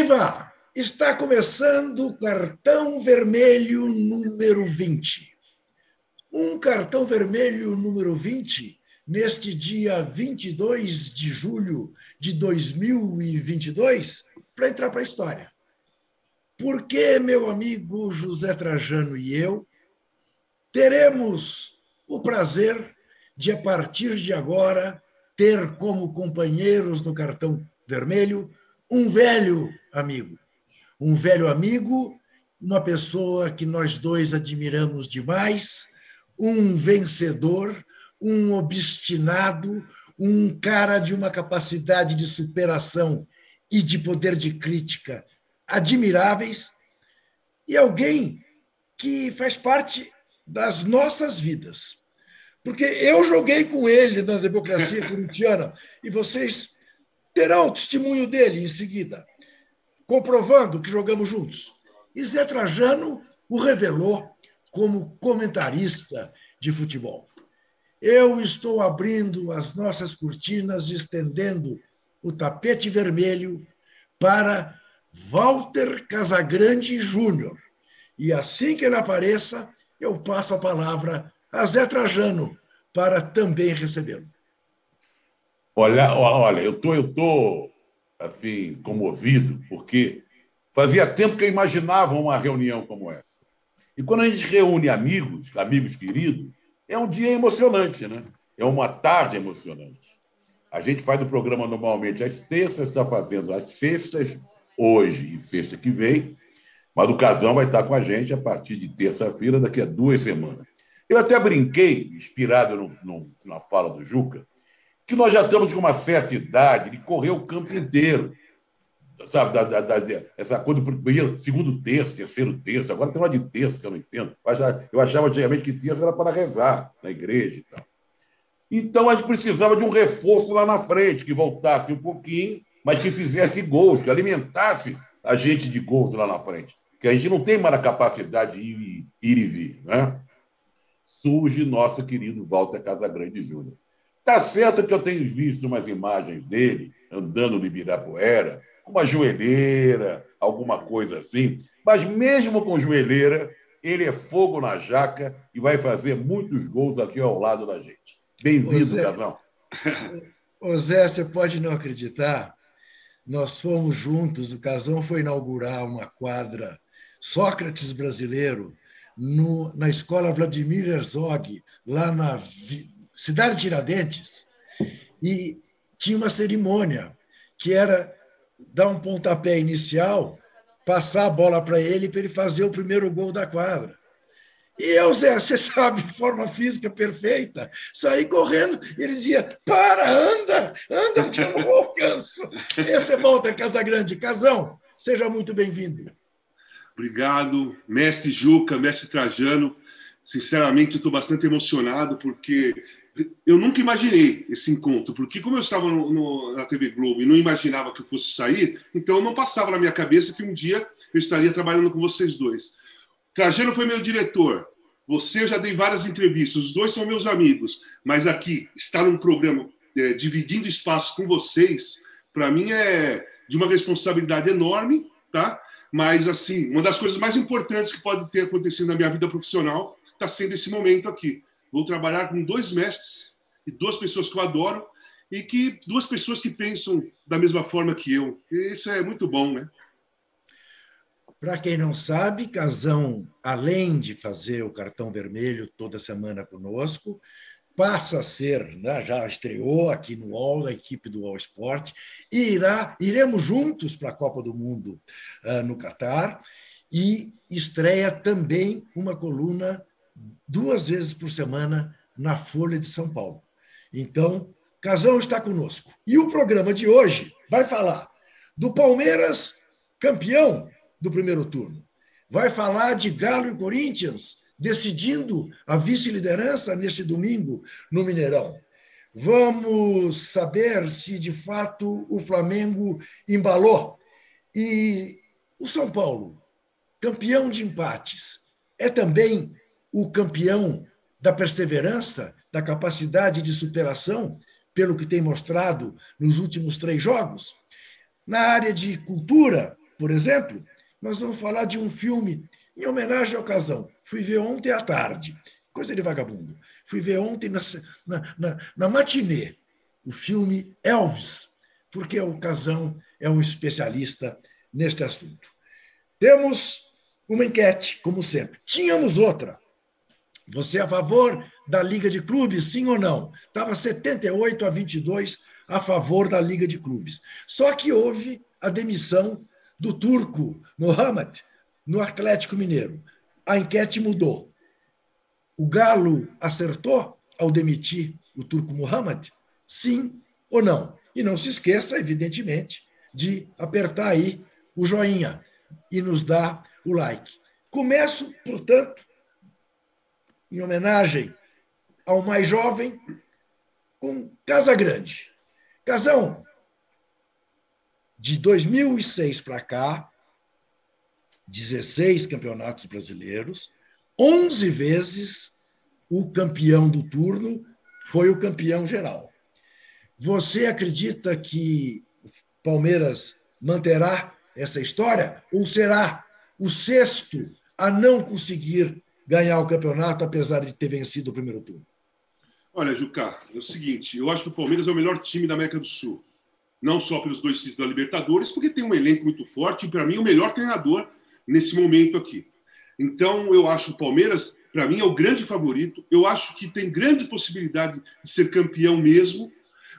Viva! Está começando o cartão vermelho número 20. Um cartão vermelho número 20 neste dia 22 de julho de 2022 para entrar para a história. Porque meu amigo José Trajano e eu teremos o prazer de, a partir de agora, ter como companheiros no cartão vermelho um velho amigo. Um velho amigo, uma pessoa que nós dois admiramos demais, um vencedor, um obstinado, um cara de uma capacidade de superação e de poder de crítica admiráveis, e alguém que faz parte das nossas vidas. Porque eu joguei com ele na democracia corintiana e vocês terão o testemunho dele em seguida, comprovando que jogamos juntos. E Zé Trajano o revelou como comentarista de futebol. Eu estou abrindo as nossas cortinas, estendendo o tapete vermelho para Walter Casagrande Júnior. E assim que ele apareça, eu passo a palavra a Zé Trajano para também recebê-lo. Olha, olha, eu tô, eu tô assim comovido porque fazia tempo que eu imaginava uma reunião como essa. E quando a gente reúne amigos, amigos queridos, é um dia emocionante, né? É uma tarde emocionante. A gente faz o programa normalmente às terças, está fazendo às sextas, hoje e sexta que vem, mas o Casão vai estar com a gente a partir de terça-feira, daqui a duas semanas. Eu até brinquei, inspirado no, no, na fala do Juca, que nós já estamos com uma certa idade de correr o campo inteiro. Sabe, da, da, da, essa coisa do primeiro, segundo terço, terceiro terço, agora tem uma de terço que eu não entendo. Eu achava antigamente que terço era para rezar na igreja e tal. Então a gente precisava de um reforço lá na frente, que voltasse um pouquinho, mas que fizesse gols, que alimentasse a gente de gols lá na frente. Que a gente não tem mais a capacidade de ir, ir e vir. Né? Surge nosso querido Walter Casagrande Júnior. Tá certo que eu tenho visto umas imagens dele andando no Ibirapuera, com uma joelheira, alguma coisa assim, mas mesmo com joelheira, ele é fogo na jaca e vai fazer muitos gols aqui ao lado da gente. Bem-vindo, Casão. Ô Zé, você pode não acreditar, nós fomos juntos, o Casão foi inaugurar uma quadra Sócrates brasileiro no, na escola Vladimir Herzog, lá na cidade de Tiradentes, e tinha uma cerimônia que era dar um pontapé inicial, passar a bola para ele para ele fazer o primeiro gol da quadra. E eu, Zé, você sabe, forma física perfeita, saí correndo, ele dizia, para, anda, anda, que eu não alcanço. Esse é Walter Casagrande. Casão, seja muito bem-vindo. Obrigado, mestre Juca, mestre Trajano. Sinceramente, estou bastante emocionado, porque eu nunca imaginei esse encontro, porque como eu estava no, no, na TV Globo e não imaginava que eu fosse sair, então não passava na minha cabeça que um dia eu estaria trabalhando com vocês dois. Trajano foi meu diretor. Você eu já dei várias entrevistas. Os dois são meus amigos. Mas aqui, estar num programa é, dividindo espaço com vocês, para mim é de uma responsabilidade enorme, tá? Mas, assim, uma das coisas mais importantes que pode ter acontecido na minha vida profissional está sendo esse momento aqui. Vou trabalhar com dois mestres e duas pessoas que eu adoro e que duas pessoas que pensam da mesma forma que eu. E isso é muito bom, né? Para quem não sabe, Casão, além de fazer o cartão vermelho toda semana conosco, passa a ser, né, já estreou aqui no UOL, a equipe do UOL Esporte, e irá, iremos juntos para a Copa do Mundo uh, no Catar, e estreia também uma coluna duas vezes por semana na Folha de São Paulo. Então, Casão está conosco. E o programa de hoje vai falar do Palmeiras campeão do primeiro turno. Vai falar de Galo e Corinthians decidindo a vice-liderança neste domingo no Mineirão. Vamos saber se de fato o Flamengo embalou. E o São Paulo, campeão de empates, é também o campeão da perseverança, da capacidade de superação, pelo que tem mostrado nos últimos três jogos. Na área de cultura, por exemplo, nós vamos falar de um filme em homenagem ao Casão. Fui ver ontem à tarde. Coisa de vagabundo. Fui ver ontem na, na, na, na matinê o filme Elvis, porque o Casão é um especialista neste assunto. Temos uma enquete, como sempre. Tínhamos outra. Você é a favor da Liga de Clubes, sim ou não? Estava 78 a 22 a favor da Liga de Clubes. Só que houve a demissão do turco Mohamed no Atlético Mineiro. A enquete mudou. O Galo acertou ao demitir o turco Mohamed? Sim ou não? E não se esqueça, evidentemente, de apertar aí o joinha e nos dar o like. Começo, portanto, em homenagem ao mais jovem, com Casa Grande. Casão, de 2006 para cá, 16 campeonatos brasileiros, 11 vezes o campeão do turno foi o campeão geral. Você acredita que Palmeiras manterá essa história ou será o sexto a não conseguir ganhar o campeonato, apesar de ter vencido o primeiro turno? Olha, Juca, é o seguinte: eu acho que o Palmeiras é o melhor time da América do Sul. Não só pelos dois títulos da Libertadores, porque tem um elenco muito forte e, para mim, o melhor treinador nesse momento aqui. Então, eu acho o Palmeiras, para mim, é o grande favorito. Eu acho que tem grande possibilidade de ser campeão mesmo,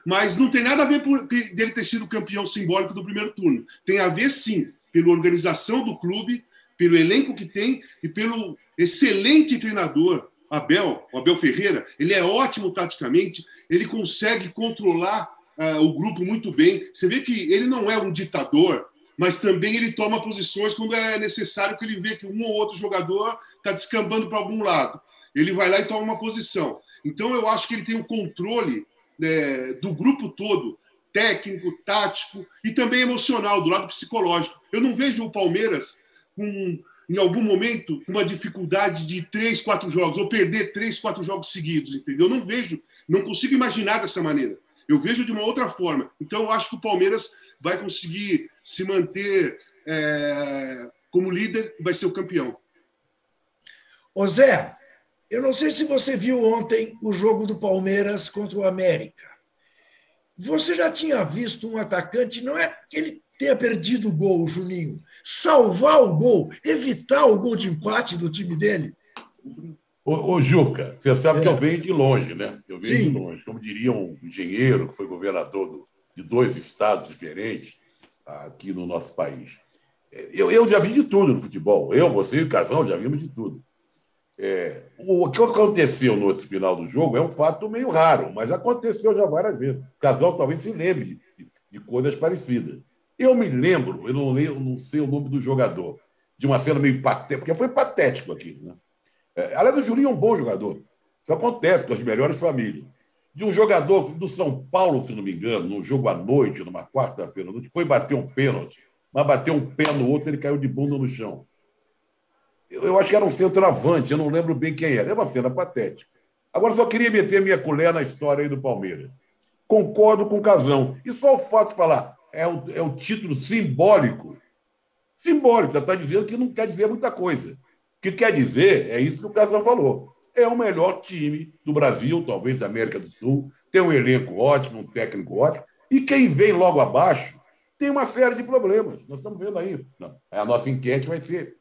mas não tem nada a ver por dele ter sido campeão simbólico do primeiro turno. Tem a ver, sim, pela organização do clube, pelo elenco que tem e pelo excelente treinador Abel, o Abel Ferreira. Ele é ótimo taticamente, ele consegue controlar uh, o grupo muito bem. Você vê que ele não é um ditador, mas também ele toma posições quando é necessário que ele vê que um ou outro jogador está descambando para algum lado. Ele vai lá e toma uma posição. Então eu acho que ele tem o controle né, do grupo todo, técnico, tático e também emocional, do lado psicológico. Eu não vejo o Palmeiras em algum momento, uma dificuldade de três, quatro jogos, ou perder três, quatro jogos seguidos, entendeu? Eu não vejo, não consigo imaginar dessa maneira. Eu vejo de uma outra forma. Então, eu acho que o Palmeiras vai conseguir se manter é, como líder e vai ser o campeão. Ô Zé, eu não sei se você viu ontem o jogo do Palmeiras contra o América. Você já tinha visto um atacante, não é que ele tenha perdido o gol, Juninho, salvar o gol, evitar o gol de empate do time dele? Ô, ô Juca, você sabe é. que eu venho de longe, né? Eu venho Sim. de longe. Como diria um engenheiro que foi governador do, de dois estados diferentes aqui no nosso país. Eu, eu já vi de tudo no futebol. Eu, você e o Casal já vimos de tudo. É, o que aconteceu no outro final do jogo é um fato meio raro, mas aconteceu já várias vezes. O casal talvez se lembre de, de coisas parecidas. Eu me lembro, eu não, lembro, não sei o nome do jogador, de uma cena meio patética, porque foi patético aquilo. Né? É, aliás, o Julinho é um bom jogador. Isso acontece com as melhores famílias. De um jogador do São Paulo, se não me engano, num jogo à noite, numa quarta-feira à noite, foi bater um pênalti, mas bateu um pé no outro, ele caiu de bunda no chão eu acho que era um centroavante, eu não lembro bem quem era. É uma cena patética. Agora, só queria meter minha colher na história aí do Palmeiras. Concordo com o Casão. E só o fato de falar, é o, é o título simbólico. Simbólico, já está dizendo que não quer dizer muita coisa. O que quer dizer é isso que o Casão falou. É o melhor time do Brasil, talvez da América do Sul. Tem um elenco ótimo, um técnico ótimo. E quem vem logo abaixo tem uma série de problemas. Nós estamos vendo aí. A nossa enquete vai ser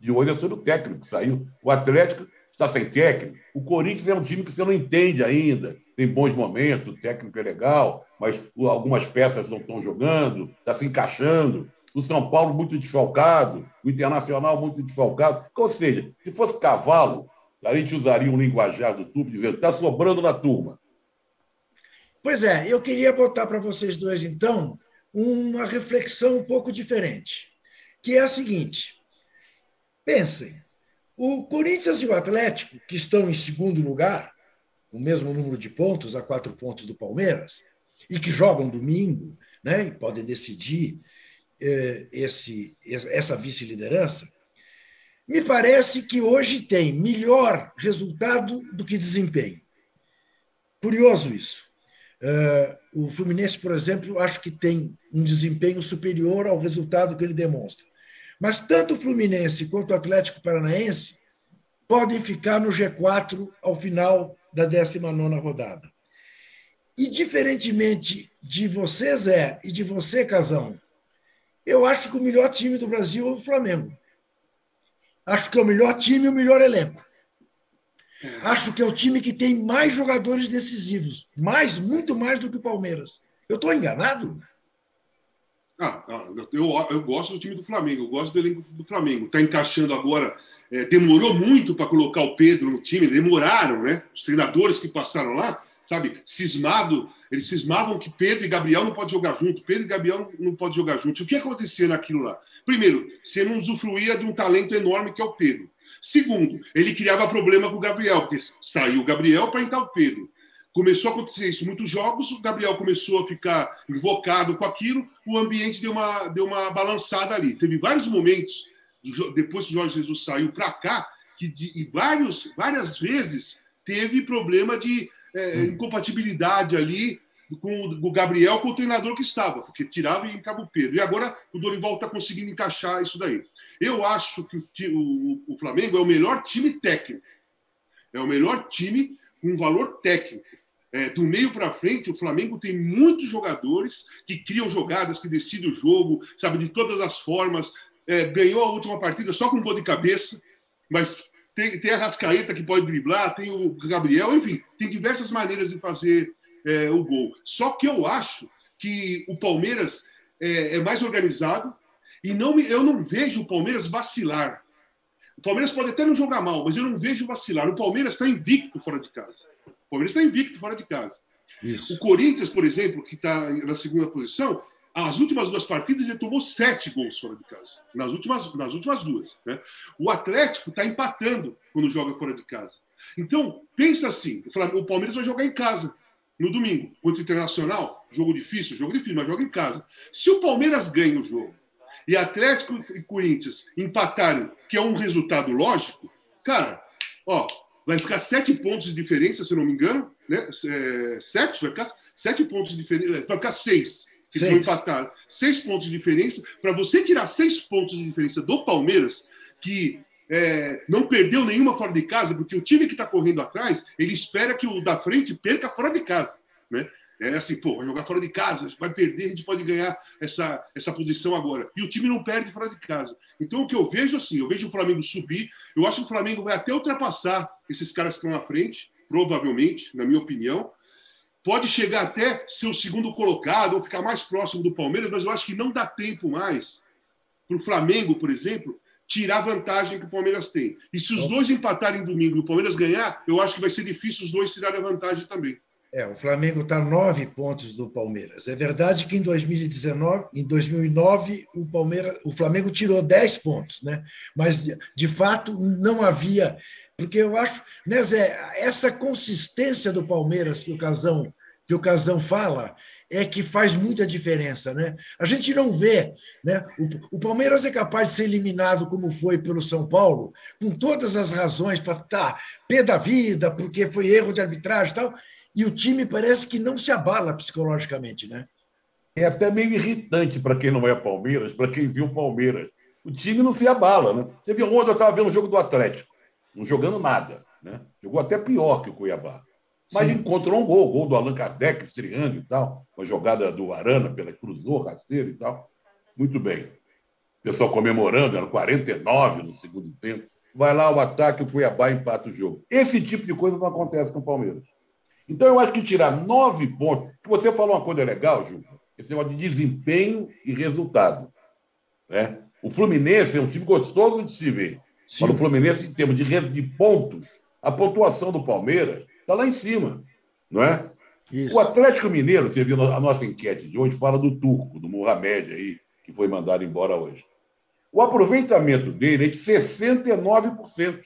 de hoje é sobre o técnico que saiu. O Atlético está sem técnico. O Corinthians é um time que você não entende ainda. Tem bons momentos, o técnico é legal, mas algumas peças não estão jogando, está se encaixando. O São Paulo muito desfalcado, o Internacional muito desfalcado. Ou seja, se fosse cavalo, a gente usaria um linguajar do tubo dizendo está sobrando na turma. Pois é, eu queria botar para vocês dois, então, uma reflexão um pouco diferente, que é a seguinte: Pensem, o Corinthians e o Atlético, que estão em segundo lugar, com o mesmo número de pontos, a quatro pontos do Palmeiras, e que jogam domingo, né, e podem decidir eh, esse, essa vice-liderança, me parece que hoje tem melhor resultado do que desempenho. Curioso isso. Uh, o Fluminense, por exemplo, acho que tem um desempenho superior ao resultado que ele demonstra. Mas tanto o Fluminense quanto o Atlético Paranaense podem ficar no G4 ao final da 19 rodada. E, diferentemente de você, Zé, e de você, Casão, eu acho que o melhor time do Brasil é o Flamengo. Acho que é o melhor time e o melhor elenco. Acho que é o time que tem mais jogadores decisivos. Mais, muito mais do que o Palmeiras. Eu estou enganado? Ah, eu, eu gosto do time do Flamengo, eu gosto do elenco do Flamengo. Está encaixando agora. É, demorou muito para colocar o Pedro no time, demoraram, né? Os treinadores que passaram lá, sabe, cismado, eles cismavam que Pedro e Gabriel não podem jogar junto, Pedro e Gabriel não podem jogar junto. O que acontecia naquilo lá? Primeiro, você não usufruía de um talento enorme que é o Pedro. Segundo, ele criava problema com o Gabriel, porque saiu o Gabriel para entrar o Pedro. Começou a acontecer isso muitos jogos, o Gabriel começou a ficar invocado com aquilo, o ambiente deu uma, deu uma balançada ali. Teve vários momentos, depois que o Jorge Jesus saiu para cá, que de, vários, várias vezes teve problema de é, incompatibilidade ali com o Gabriel com o treinador que estava, porque tirava e entrava o Pedro. E agora o Dorival está conseguindo encaixar isso daí. Eu acho que o, o, Flamengo é o melhor time técnico. É o melhor time com valor técnico. É, do meio para frente, o Flamengo tem muitos jogadores que criam jogadas, que decidem o jogo, sabe, de todas as formas. É, ganhou a última partida só com um gol de cabeça, mas tem, tem a Rascaeta que pode driblar, tem o Gabriel, enfim, tem diversas maneiras de fazer é, o gol. Só que eu acho que o Palmeiras é, é mais organizado e não eu não vejo o Palmeiras vacilar. O Palmeiras pode até não jogar mal, mas eu não vejo vacilar. O Palmeiras está invicto fora de casa. O Palmeiras está invicto fora de casa. Isso. O Corinthians, por exemplo, que está na segunda posição, as últimas duas partidas ele tomou sete gols fora de casa. Nas últimas, nas últimas duas. Né? O Atlético está empatando quando joga fora de casa. Então, pensa assim: o Palmeiras vai jogar em casa no domingo, contra o Internacional, jogo difícil, jogo difícil, mas joga em casa. Se o Palmeiras ganha o jogo e Atlético e Corinthians empatarem, que é um resultado lógico, cara, ó, vai ficar sete pontos de diferença, se não me engano, né? É, sete, vai ficar sete pontos de diferença, vai ficar seis. Se for empatar, seis pontos de diferença. Para você tirar seis pontos de diferença do Palmeiras, que é, não perdeu nenhuma fora de casa, porque o time que está correndo atrás, ele espera que o da frente perca fora de casa. Né? É assim, pô, vai jogar fora de casa, vai perder, a gente pode ganhar essa, essa posição agora. E o time não perde fora de casa. Então, o que eu vejo assim, eu vejo o Flamengo subir, eu acho que o Flamengo vai até ultrapassar esses caras que estão na frente, provavelmente, na minha opinião. Pode chegar até ser o segundo colocado, ou ficar mais próximo do Palmeiras, mas eu acho que não dá tempo mais para o Flamengo, por exemplo, tirar a vantagem que o Palmeiras tem. E se os dois empatarem domingo e o Palmeiras ganhar, eu acho que vai ser difícil os dois tirarem a vantagem também. É, o Flamengo está nove pontos do Palmeiras. É verdade que em 2019, em 2009, o Palmeiras, o Flamengo tirou dez pontos, né? Mas de fato não havia, porque eu acho, né, Zé, essa consistência do Palmeiras que o Casão que o Casão fala, é que faz muita diferença. Né? A gente não vê. Né? O, o Palmeiras é capaz de ser eliminado como foi pelo São Paulo, com todas as razões para estar tá, pé da vida, porque foi erro de arbitragem e tal, e o time parece que não se abala psicologicamente. Né? É até meio irritante para quem não é Palmeiras, para quem viu Palmeiras. O time não se abala. Né? Você viu ontem eu estava vendo o jogo do Atlético, não jogando nada. Né? Jogou até pior que o Cuiabá. Mas Sim. encontrou um gol, gol do Allan Kardec, estreando e tal, uma jogada do Arana pela cruzou, rasteiro e tal. Muito bem. O pessoal comemorando, era 49 no segundo tempo. Vai lá o ataque, o Cuiabá empata o jogo. Esse tipo de coisa não acontece com o Palmeiras. Então, eu acho que tirar nove pontos. Você falou uma coisa legal, Ju, esse negócio de desempenho e resultado. Né? O Fluminense é um time gostoso de se ver. Sim. Mas o Fluminense, em termos de, de pontos, a pontuação do Palmeiras Está lá em cima, não é? Isso. O Atlético Mineiro, você viu a nossa enquete de hoje, fala do turco, do Mohamed aí, que foi mandado embora hoje. O aproveitamento dele é de 69%,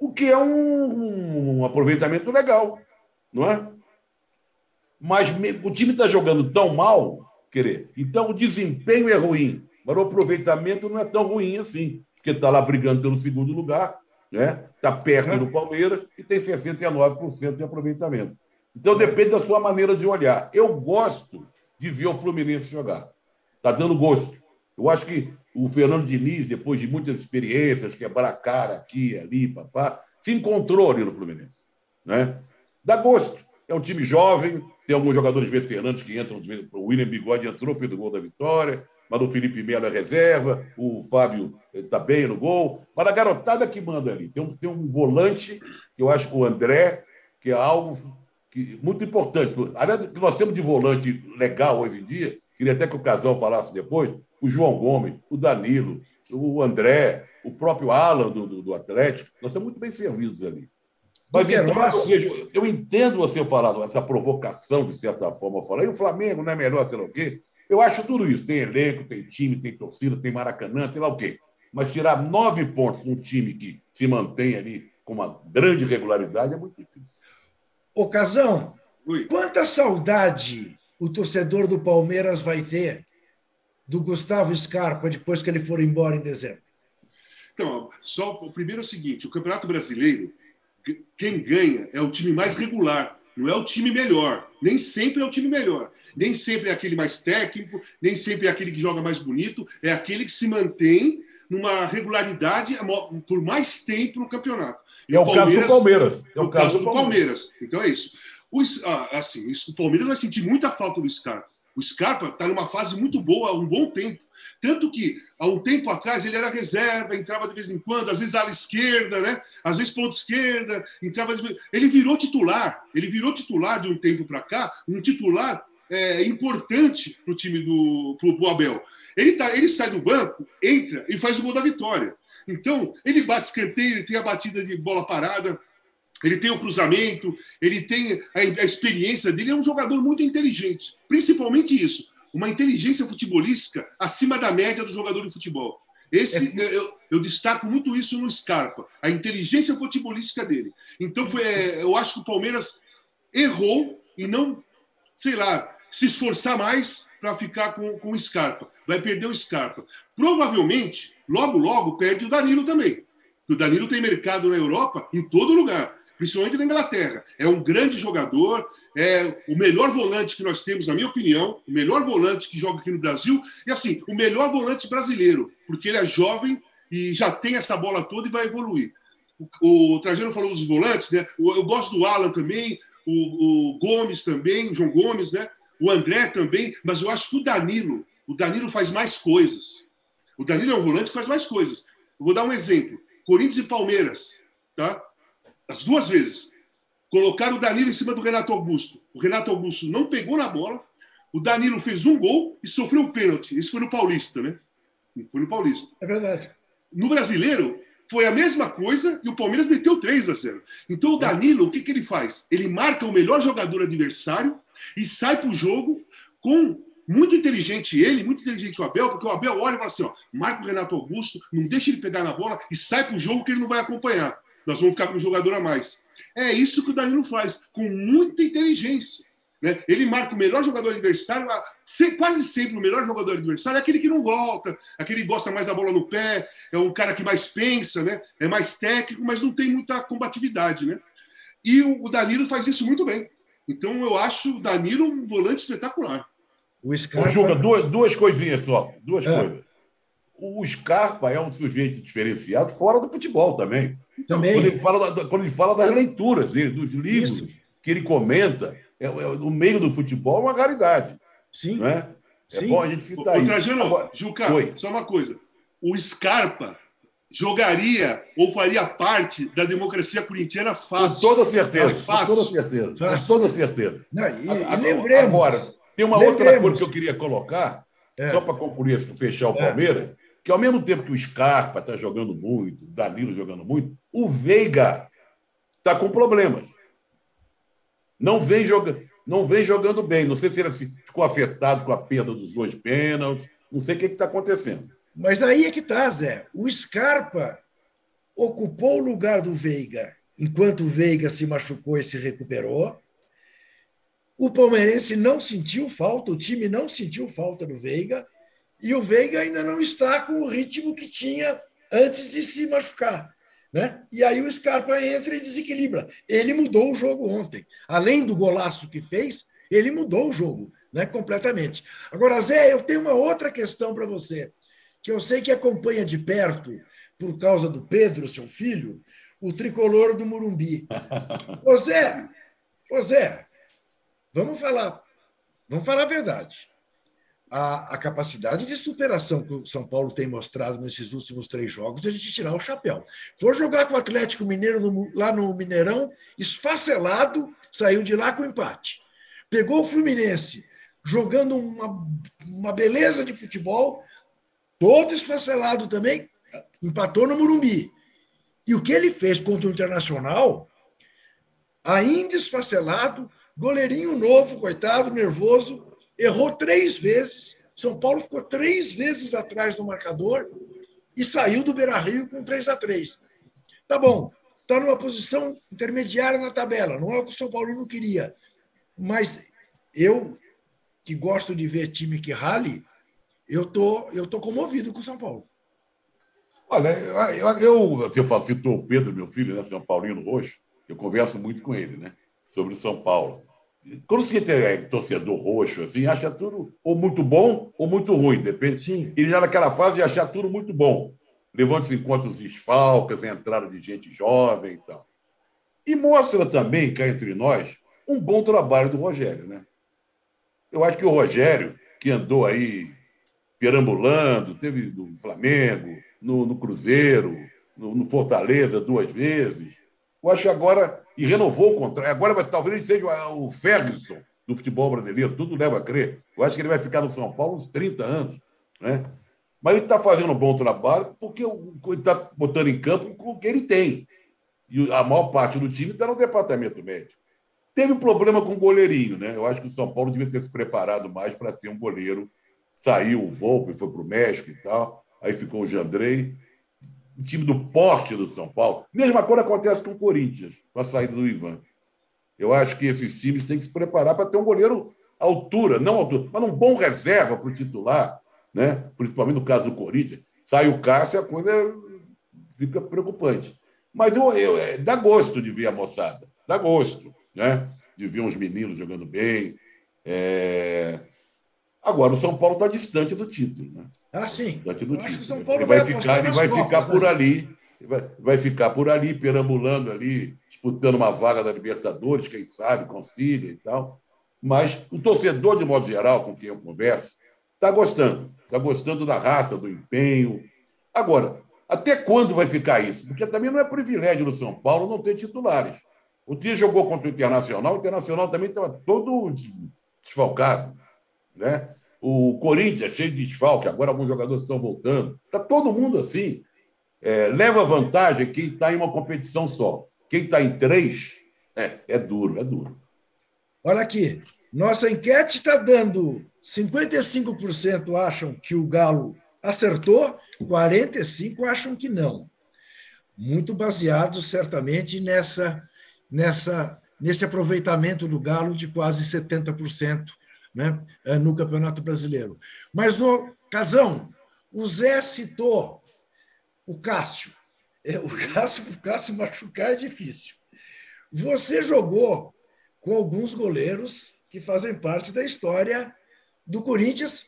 o que é um, um aproveitamento legal, não é? Mas o time está jogando tão mal, querer, então o desempenho é ruim, mas o aproveitamento não é tão ruim assim, porque está lá brigando pelo segundo lugar, né? Está perto do Palmeiras e tem 69% de aproveitamento. Então depende da sua maneira de olhar. Eu gosto de ver o Fluminense jogar. Está dando gosto. Eu acho que o Fernando Diniz, depois de muitas experiências, quebrar a cara aqui, ali, papá, se encontrou ali no Fluminense. Né? Dá gosto. É um time jovem, tem alguns jogadores veteranos que entram. O William Bigode entrou, fez o gol da vitória, mas o Felipe Melo é reserva, o Fábio está bem no gol. Mas a garotada que manda ali. Tem um, tem um volante, que eu acho que o André, que é algo que, muito importante. Aliás, que nós temos de volante legal hoje em dia, queria até que o Casal falasse depois, o João Gomes, o Danilo, o André, o próprio Alan do, do, do Atlético, nós estamos muito bem servidos ali. Mas então, eu, vejo, eu entendo você falar essa provocação, de certa forma, falar, e o Flamengo não é melhor, sei lá o quê. Eu acho tudo isso. Tem elenco, tem time, tem torcida, tem Maracanã, sei lá o quê. Mas tirar nove pontos num time que se mantém ali com uma grande regularidade é muito difícil. Ocasão, quanta saudade o torcedor do Palmeiras vai ter do Gustavo Scarpa depois que ele for embora em dezembro? Então, só o primeiro é o seguinte: o Campeonato Brasileiro quem ganha é o time mais regular, não é o time melhor. Nem sempre é o time melhor. Nem sempre é aquele mais técnico, nem sempre é aquele que joga mais bonito, é aquele que se mantém numa regularidade por mais tempo no campeonato. E é o, caso do Palmeiras. É o, caso, do Palmeiras. Então é isso. O, ah, assim, o Palmeiras vai sentir muita falta do Scarpa. O Scarpa está numa fase muito boa há um bom tempo. Tanto que, há um tempo atrás, ele era reserva, entrava de vez em quando, às vezes ala esquerda, né? às vezes ponta esquerda, entrava. De... Ele virou titular, ele virou titular de um tempo para cá, um titular é, importante para o time do pro, Abel. Ele, tá, ele sai do banco, entra e faz o gol da vitória. Então, ele bate escanteio, ele tem a batida de bola parada, ele tem o cruzamento, ele tem a, a experiência dele, é um jogador muito inteligente. Principalmente isso uma inteligência futebolística acima da média do jogador de futebol. Esse, é. eu, eu, destaco muito isso no Scarpa, a inteligência futebolística dele. Então, foi, é, eu acho que o Palmeiras errou e não, sei lá, se esforçar mais para ficar com, com o Scarpa. Vai perder o Scarpa. Provavelmente, logo, logo, perde o Danilo também. O Danilo tem mercado na Europa em todo lugar principalmente na Inglaterra. É um grande jogador, é o melhor volante que nós temos, na minha opinião, o melhor volante que joga aqui no Brasil, e assim, o melhor volante brasileiro, porque ele é jovem e já tem essa bola toda e vai evoluir. O, o Trajano falou dos volantes, né? Eu gosto do Alan também, o, o Gomes também, o João Gomes, né? O André também, mas eu acho que o Danilo, o Danilo faz mais coisas. O Danilo é um volante que faz mais coisas. Eu vou dar um exemplo. Corinthians e Palmeiras, tá? As duas vezes, colocaram o Danilo em cima do Renato Augusto. O Renato Augusto não pegou na bola, o Danilo fez um gol e sofreu um pênalti. Isso foi no Paulista, né? Foi no Paulista. É verdade. No brasileiro, foi a mesma coisa e o Palmeiras meteu 3 a 0. Então o Danilo, o que, que ele faz? Ele marca o melhor jogador adversário e sai para o jogo com muito inteligente ele, muito inteligente o Abel, porque o Abel olha e fala assim: ó, marca o Renato Augusto, não deixa ele pegar na bola e sai para o jogo que ele não vai acompanhar nós vamos ficar com um jogador a mais. É isso que o Danilo faz, com muita inteligência. Né? Ele marca o melhor jogador adversário, quase sempre o melhor jogador adversário é aquele que não volta, aquele que gosta mais da bola no pé, é um cara que mais pensa, né? é mais técnico, mas não tem muita combatividade. Né? E o Danilo faz isso muito bem. Então eu acho o Danilo um volante espetacular. O Scarpa... Ô, Juca, duas, duas coisinhas só. Duas é. coisas. O Scarpa é um sujeito diferenciado fora do futebol também. Também. Quando ele fala, quando ele fala das leituras dele, dos livros Isso. que ele comenta, é, é, no meio do futebol é uma raridade. Sim. Não é? é bom a gente citar isso. Trajano, Juca, Oi. só uma coisa. O Scarpa jogaria ou faria parte da democracia corintiana fácil. Com toda certeza. Fácil. Com toda certeza. Fácil. Com toda certeza. Não, e, e lembremos. Agora, tem uma lembremos. outra coisa que eu queria colocar, é. só para concluir, fechar o é. Palmeiras que ao mesmo tempo que o Scarpa está jogando muito, o Danilo jogando muito, o Veiga está com problemas. Não vem, joga, não vem jogando bem. Não sei se ele ficou afetado com a perda dos dois pênaltis. Não sei o que está acontecendo. Mas aí é que está, Zé. O Scarpa ocupou o lugar do Veiga enquanto o Veiga se machucou e se recuperou. O palmeirense não sentiu falta, o time não sentiu falta do Veiga e o Veiga ainda não está com o ritmo que tinha antes de se machucar. Né? E aí o Scarpa entra e desequilibra. Ele mudou o jogo ontem. Além do golaço que fez, ele mudou o jogo né? completamente. Agora, Zé, eu tenho uma outra questão para você, que eu sei que acompanha de perto, por causa do Pedro, seu filho, o tricolor do Murumbi. Ô Zé, ô Zé, vamos falar, vamos falar a verdade a, a, capacidade de superação que o São Paulo tem mostrado nesses últimos três jogos é de tirar o chapéu. For jogar com o Atlético Mineiro no, lá no Mineirão, esfacelado, saiu de lá com empate. Pegou o Fluminense, jogando uma, uma beleza de futebol, todo esfacelado também, empatou no Murumbi. E o que ele fez contra o Internacional, ainda esfacelado, goleirinho novo, coitado, nervoso, errou três vezes. São Paulo ficou três vezes atrás do marcador e saiu do Beira Rio com 3 a 3 Tá bom, está numa posição intermediária na tabela, não é o que o São Paulo não queria. Mas eu, que gosto de ver time que rale, eu tô, eu tô comovido com o São Paulo. Olha, eu, eu, você citou o Pedro, meu filho, né, São Paulino Roxo, eu converso muito com ele, né, sobre o São Paulo. Quando você é torcedor roxo, assim, acha tudo ou muito bom ou muito ruim, depende. Sim. Ele já naquela fase de achar tudo muito bom, levando-se em conta os desfalques, a entrada de gente jovem e tal. E mostra também, cá entre nós, um bom trabalho do Rogério, né? Eu acho que o Rogério, que andou aí perambulando, teve no Flamengo, no, no Cruzeiro, no, no Fortaleza duas vezes, eu acho que agora e renovou o contrato. Agora vai, talvez ele seja o Ferguson do futebol brasileiro, tudo leva a crer. Eu acho que ele vai ficar no São Paulo uns 30 anos. Né? Mas ele está fazendo um bom trabalho porque ele está botando em campo o que ele tem. E a maior parte do time está no departamento médico. Teve um problema com o goleirinho, né? Eu acho que o São Paulo devia ter se preparado mais para ter um goleiro. Saiu o Volpe, foi para o México e tal. Aí ficou o Jandrei o time do porte do São Paulo. Mesma coisa acontece com o Corinthians, com a saída do Ivan. Eu acho que esses times têm que se preparar para ter um goleiro altura, não altura, mas um bom reserva para o titular, né? principalmente no caso do Corinthians. Sai o Cássio, a coisa fica preocupante. Mas eu, eu, é, dá gosto de ver a moçada, dá gosto né? de ver uns meninos jogando bem. É... Agora, o São Paulo está distante do título. Né? Ah, sim. Distante do título. São Paulo ele vai, vai ficar, ele vai ficar por né? ali. Vai, vai ficar por ali, perambulando ali, disputando uma vaga da Libertadores, quem sabe, consiga e tal. Mas o torcedor, de modo geral, com quem eu converso, está gostando. Está gostando da raça, do empenho. Agora, até quando vai ficar isso? Porque também não é privilégio do São Paulo não ter titulares. O dia jogou contra o Internacional, o Internacional também estava todo desfalcado. Né? O Corinthians, cheio de desfalque, agora alguns jogadores estão voltando. Está todo mundo assim. É, leva vantagem quem está em uma competição só. Quem está em três, é, é duro, é duro. Olha aqui, nossa enquete está dando 55% acham que o Galo acertou, 45% acham que não. Muito baseado, certamente, nessa, nessa, nesse aproveitamento do Galo de quase 70% né, é, no Campeonato Brasileiro. Mas, o Casão, o Zé citou o Cássio. É, o Cássio, o Cássio machucar é difícil. Você jogou com alguns goleiros que fazem parte da história do Corinthians,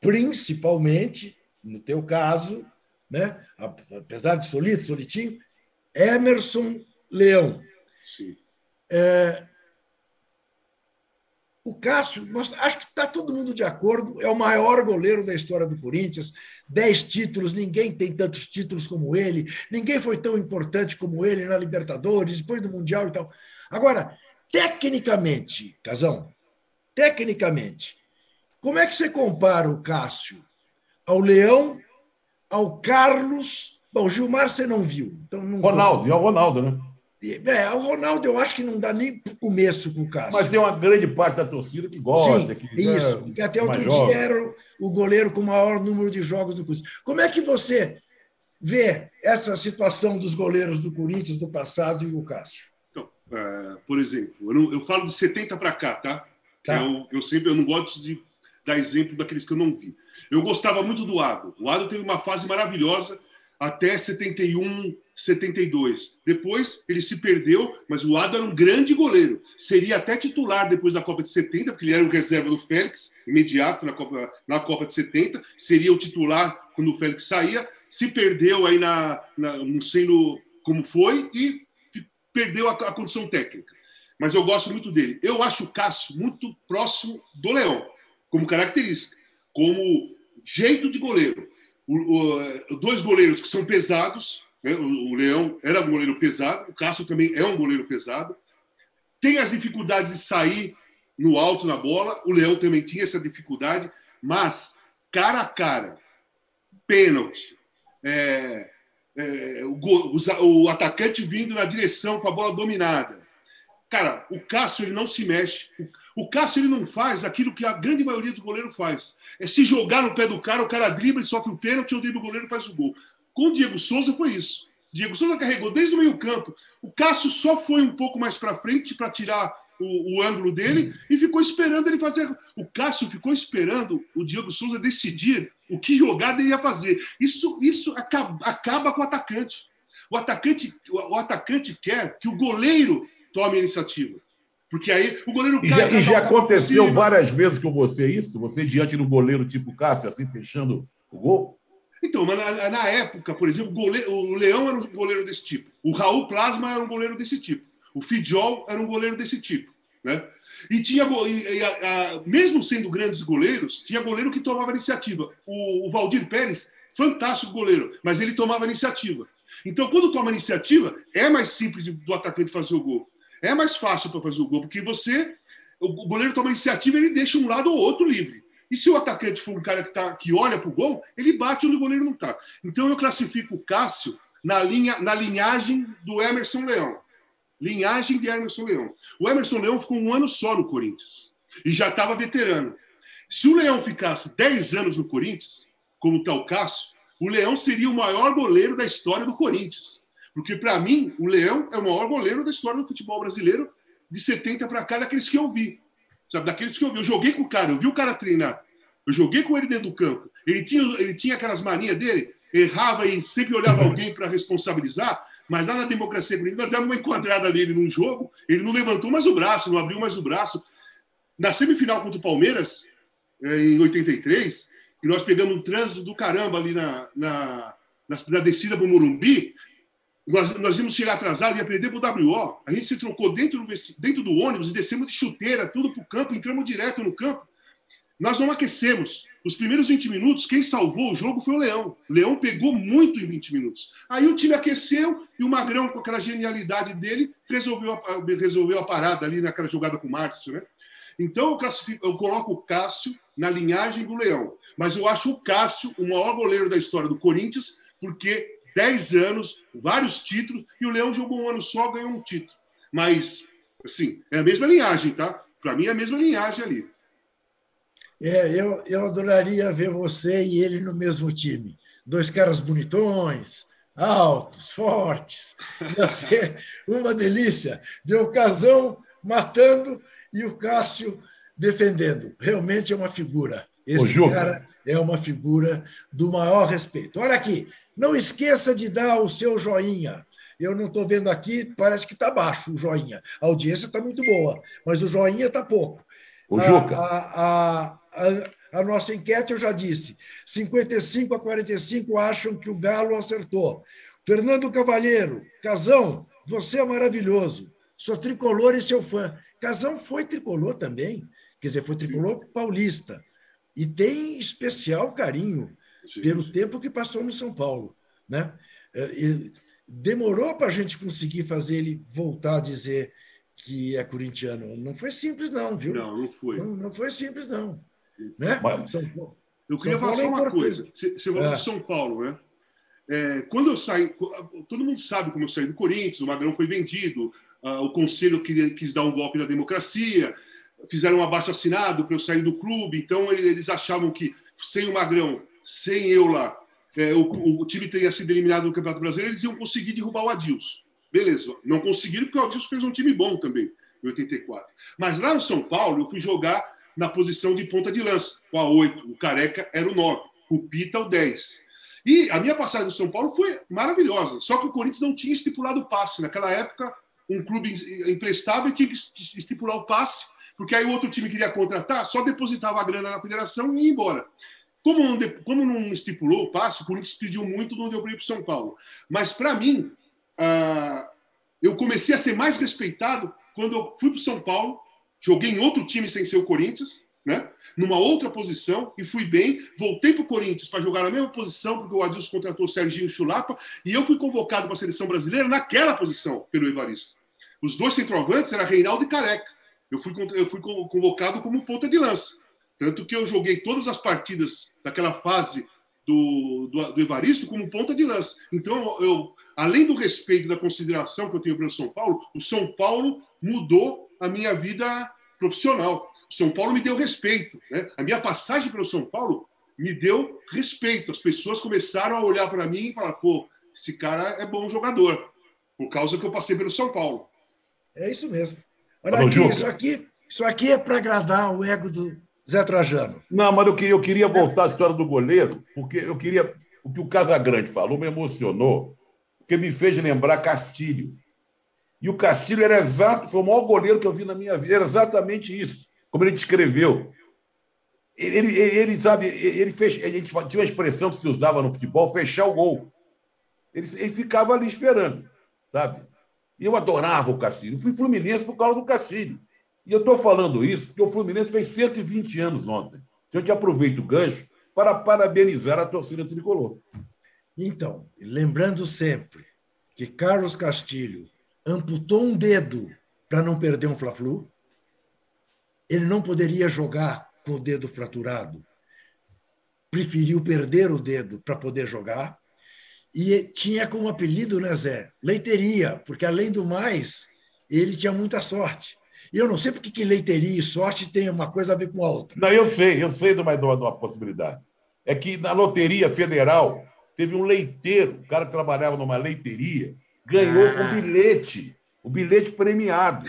principalmente, no teu caso, né? apesar de Solito, Solitinho, Emerson Leão. Sim. É, o Cássio, nós, acho que está todo mundo de acordo, é o maior goleiro da história do Corinthians. Dez títulos, ninguém tem tantos títulos como ele, ninguém foi tão importante como ele na Libertadores, depois do Mundial e tal. Agora, tecnicamente, Casão, tecnicamente, como é que você compara o Cássio ao Leão, ao Carlos? Bom, o Gilmar você não viu. Então não Ronaldo, e ao Ronaldo, né? É, o Ronaldo eu acho que não dá nem para o começo com o Cássio. Mas tem uma grande parte da torcida que gosta. Sim, que isso. É que até outro dia era o goleiro com o maior número de jogos do Corinthians. Como é que você vê essa situação dos goleiros do Corinthians do passado e o Cássio? Então, é, por exemplo, eu, não, eu, falo de 70 para cá, tá? tá. Eu, eu, sempre eu não gosto de dar exemplo daqueles que eu não vi. Eu gostava muito do Ado. O Ado teve uma fase maravilhosa até 71, 72. Depois ele se perdeu, mas o Ado era um grande goleiro. Seria até titular depois da Copa de 70, porque ele era o reserva do Félix, imediato na Copa, na Copa de 70. Seria o titular quando o Félix saía. Se perdeu aí na, na não sei no, como foi e perdeu a, a condição técnica. Mas eu gosto muito dele. Eu acho o Cássio muito próximo do Leão, como característica, como jeito de goleiro. O, o, dois goleiros que são pesados? O, o, Leão era um goleiro pesado, o Cássio também é um goleiro pesado. Tem as dificuldades de sair no alto na bola, o Leão também tinha essa dificuldade, mas cara a cara, pênalti, é, é, o, o, atacante vindo na direção com a bola dominada. Cara, o Cássio ele não se mexe. O Cássio ele não faz aquilo que a grande maioria do goleiro faz. É se jogar no pé do cara, o cara dribla e sofre o pênalti, o dribla o goleiro faz o gol. Com o Diego Souza foi isso. Diego Souza carregou desde o meio-campo. O Cássio só foi um pouco mais para frente para tirar o, o, ângulo dele e ficou esperando ele fazer. O Cássio ficou esperando o Diego Souza decidir o que jogada ele ia fazer. Isso, isso acaba, acaba com o atacante. O atacante, o, o atacante quer que o goleiro tome a iniciativa. Porque aí o goleiro E já, e já aconteceu várias vezes com você isso? Você diante do goleiro tipo Cássio, assim, fechando o gol? Então, mas na, na época, por exemplo, o, Leão era um goleiro desse tipo. O Raul Plasma era um goleiro desse tipo. O Fidjol era um goleiro desse tipo. Né? E tinha, e, a, a, mesmo sendo grandes goleiros, tinha goleiro que tomava iniciativa. O, o Valdir Pérez, fantástico goleiro, mas ele tomava iniciativa. Então, quando toma iniciativa, é mais simples do atacante fazer o gol é mais fácil para fazer o gol, porque você, o goleiro toma iniciativa ele deixa um lado ou outro livre. E se o atacante for um cara que, tá, que olha para o gol, ele bate onde o goleiro não está. Então eu classifico o Cássio na, linha, na linhagem do Emerson Leão. Linhagem de Emerson Leão. O Emerson Leão ficou um ano só no Corinthians e já estava veterano. Se o Leão ficasse 10 anos no Corinthians, como está o Cássio, o Leão seria o maior goleiro da história do Corinthians. Porque, para mim, o Leão é o maior goleiro da história do futebol brasileiro, de 70 para cá, daqueles que eu vi. Sabe, daqueles que eu. Eu joguei com o cara, eu vi o cara treinar. Eu joguei com ele dentro do campo. Ele tinha, ele tinha aquelas manias dele, errava e sempre olhava alguém para responsabilizar, mas lá na democracia nós demos uma enquadrada nele num jogo, ele não levantou mais o braço, não abriu mais o braço. Na semifinal contra o Palmeiras, eh, em 83, e nós pegamos um trânsito do caramba ali na, na, na, na descida para o Morumbi, nós, nós íamos chegar atrasado e ia perder para o WO. A gente se trocou dentro do, dentro do ônibus e descemos de chuteira, tudo para o campo, entramos direto no campo. Nós não aquecemos. Os primeiros 20 minutos, quem salvou o jogo foi o Leão. O Leão pegou muito em 20 minutos. Aí o time aqueceu e o Magrão, com aquela genialidade dele, resolveu a, resolveu a parada ali naquela jogada com o Márcio. Né? Então eu, eu coloco o Cássio na linhagem do Leão. Mas eu acho o Cássio o maior goleiro da história do Corinthians, porque 10 anos, vários títulos, e o Leão jogou um ano só, ganhou um título. Mas, assim, é a mesma linhagem, tá? Para mim é a mesma linhagem ali. É, eu, eu adoraria ver você e ele no mesmo time. Dois caras bonitões, altos, fortes. Ia ser uma delícia. De ocasião matando e o Cássio defendendo. Realmente é uma figura. Esse cara é uma figura do maior respeito. Olha aqui, não esqueça de dar o seu joinha. Eu não estou vendo aqui, parece que está baixo o joinha. A audiência está muito boa, mas o joinha está pouco. O Juca. A, a, a, a, nossa enquete eu já disse: 55 a 45 acham que o Galo acertou. Fernando Cavalheiro, Casão, você é maravilhoso. Sou tricolor e seu fã. Casão foi tricolor também, quer dizer, foi tricolor paulista. E tem especial carinho Sim. pelo tempo que passou no São Paulo. Né? É, demorou para a gente conseguir fazer ele voltar a dizer que é corintiano. Não foi simples, não, viu? Não, não foi. Não, não foi simples, não. Né? São Paulo. Eu queria falar só é uma coisa. Você falou é. de São Paulo, né? É, quando eu saí, todo mundo sabe como eu saí do Corinthians, o Magrão foi vendido, uh, o conselho queria, quis dar um golpe na democracia, fizeram um abaixo assinado para eu sair do clube, então eles, eles achavam que sem o Magrão sem eu lá, é, o, o, time teria sido eliminado no Campeonato Brasileiro, eles iam conseguir derrubar o Adilson. Beleza, não conseguiram porque o Adilson fez um time bom também, em 84. Mas lá no São Paulo, eu fui jogar na posição de ponta de lança, com a 8. O Careca era o 9, o Pita o 10. E a minha passagem no São Paulo foi maravilhosa. Só que o Corinthians não tinha estipulado o passe. Naquela época, um clube emprestava e tinha que estipular o passe, porque aí o outro time queria contratar, só depositava a grana na federação e ia embora. Como não, como não estipulou o passe, o Corinthians pediu muito, não deu para ir para São Paulo. Mas, para mim, ah, eu comecei a ser mais respeitado quando eu fui para São Paulo, joguei em outro time sem ser o Corinthians, né? numa outra posição, e fui bem. Voltei para o Corinthians para jogar na mesma posição, porque o Adilson contratou o Serginho Chulapa, e eu fui convocado para a seleção brasileira naquela posição, pelo Evaristo. Os dois centroavantes eram Reinaldo e Careca. Eu fui, eu fui convocado como ponta de lança. Tanto que eu joguei todas as partidas daquela fase do, do, do, Evaristo como ponta de lança. Então, eu, além do respeito da consideração que eu tenho pelo São Paulo, o São Paulo mudou a minha vida profissional. O São Paulo me deu respeito. Né? A minha passagem pelo São Paulo me deu respeito. As pessoas começaram a olhar para mim e falar: pô, esse cara é bom jogador, por causa que eu passei pelo São Paulo. É isso mesmo. Olha aqui, isso aqui, isso aqui é para agradar o ego do Zé Trajano. Não, mas eu queria, eu queria voltar à história do goleiro, porque eu queria. O que o Casagrande falou me emocionou, porque me fez lembrar Castilho. E o Castilho era exato, foi o maior goleiro que eu vi na minha vida, era exatamente isso, como ele descreveu. Ele, ele, ele sabe, ele fez, a gente tinha uma expressão que se usava no futebol, fechar o gol. Ele, ele ficava ali esperando, sabe? E eu adorava o Castilho. Eu fui Fluminense por causa do Castilho. E eu estou falando isso porque o Fluminense fez 120 anos ontem. Então, eu te aproveito o gancho para parabenizar a torcida tricolor. Então, lembrando sempre que Carlos Castilho amputou um dedo para não perder um Fla-Flu, ele não poderia jogar com o dedo fraturado. Preferiu perder o dedo para poder jogar e tinha como apelido, né, Zé? Leiteria, porque além do mais, ele tinha muita sorte. E eu não sei porque que leiteria e sorte tem uma coisa a ver com a outra. Não, eu sei, eu sei de uma, de uma possibilidade. É que na Loteria Federal teve um leiteiro, o cara que trabalhava numa leiteria, ganhou ah. um bilhete, o um bilhete premiado.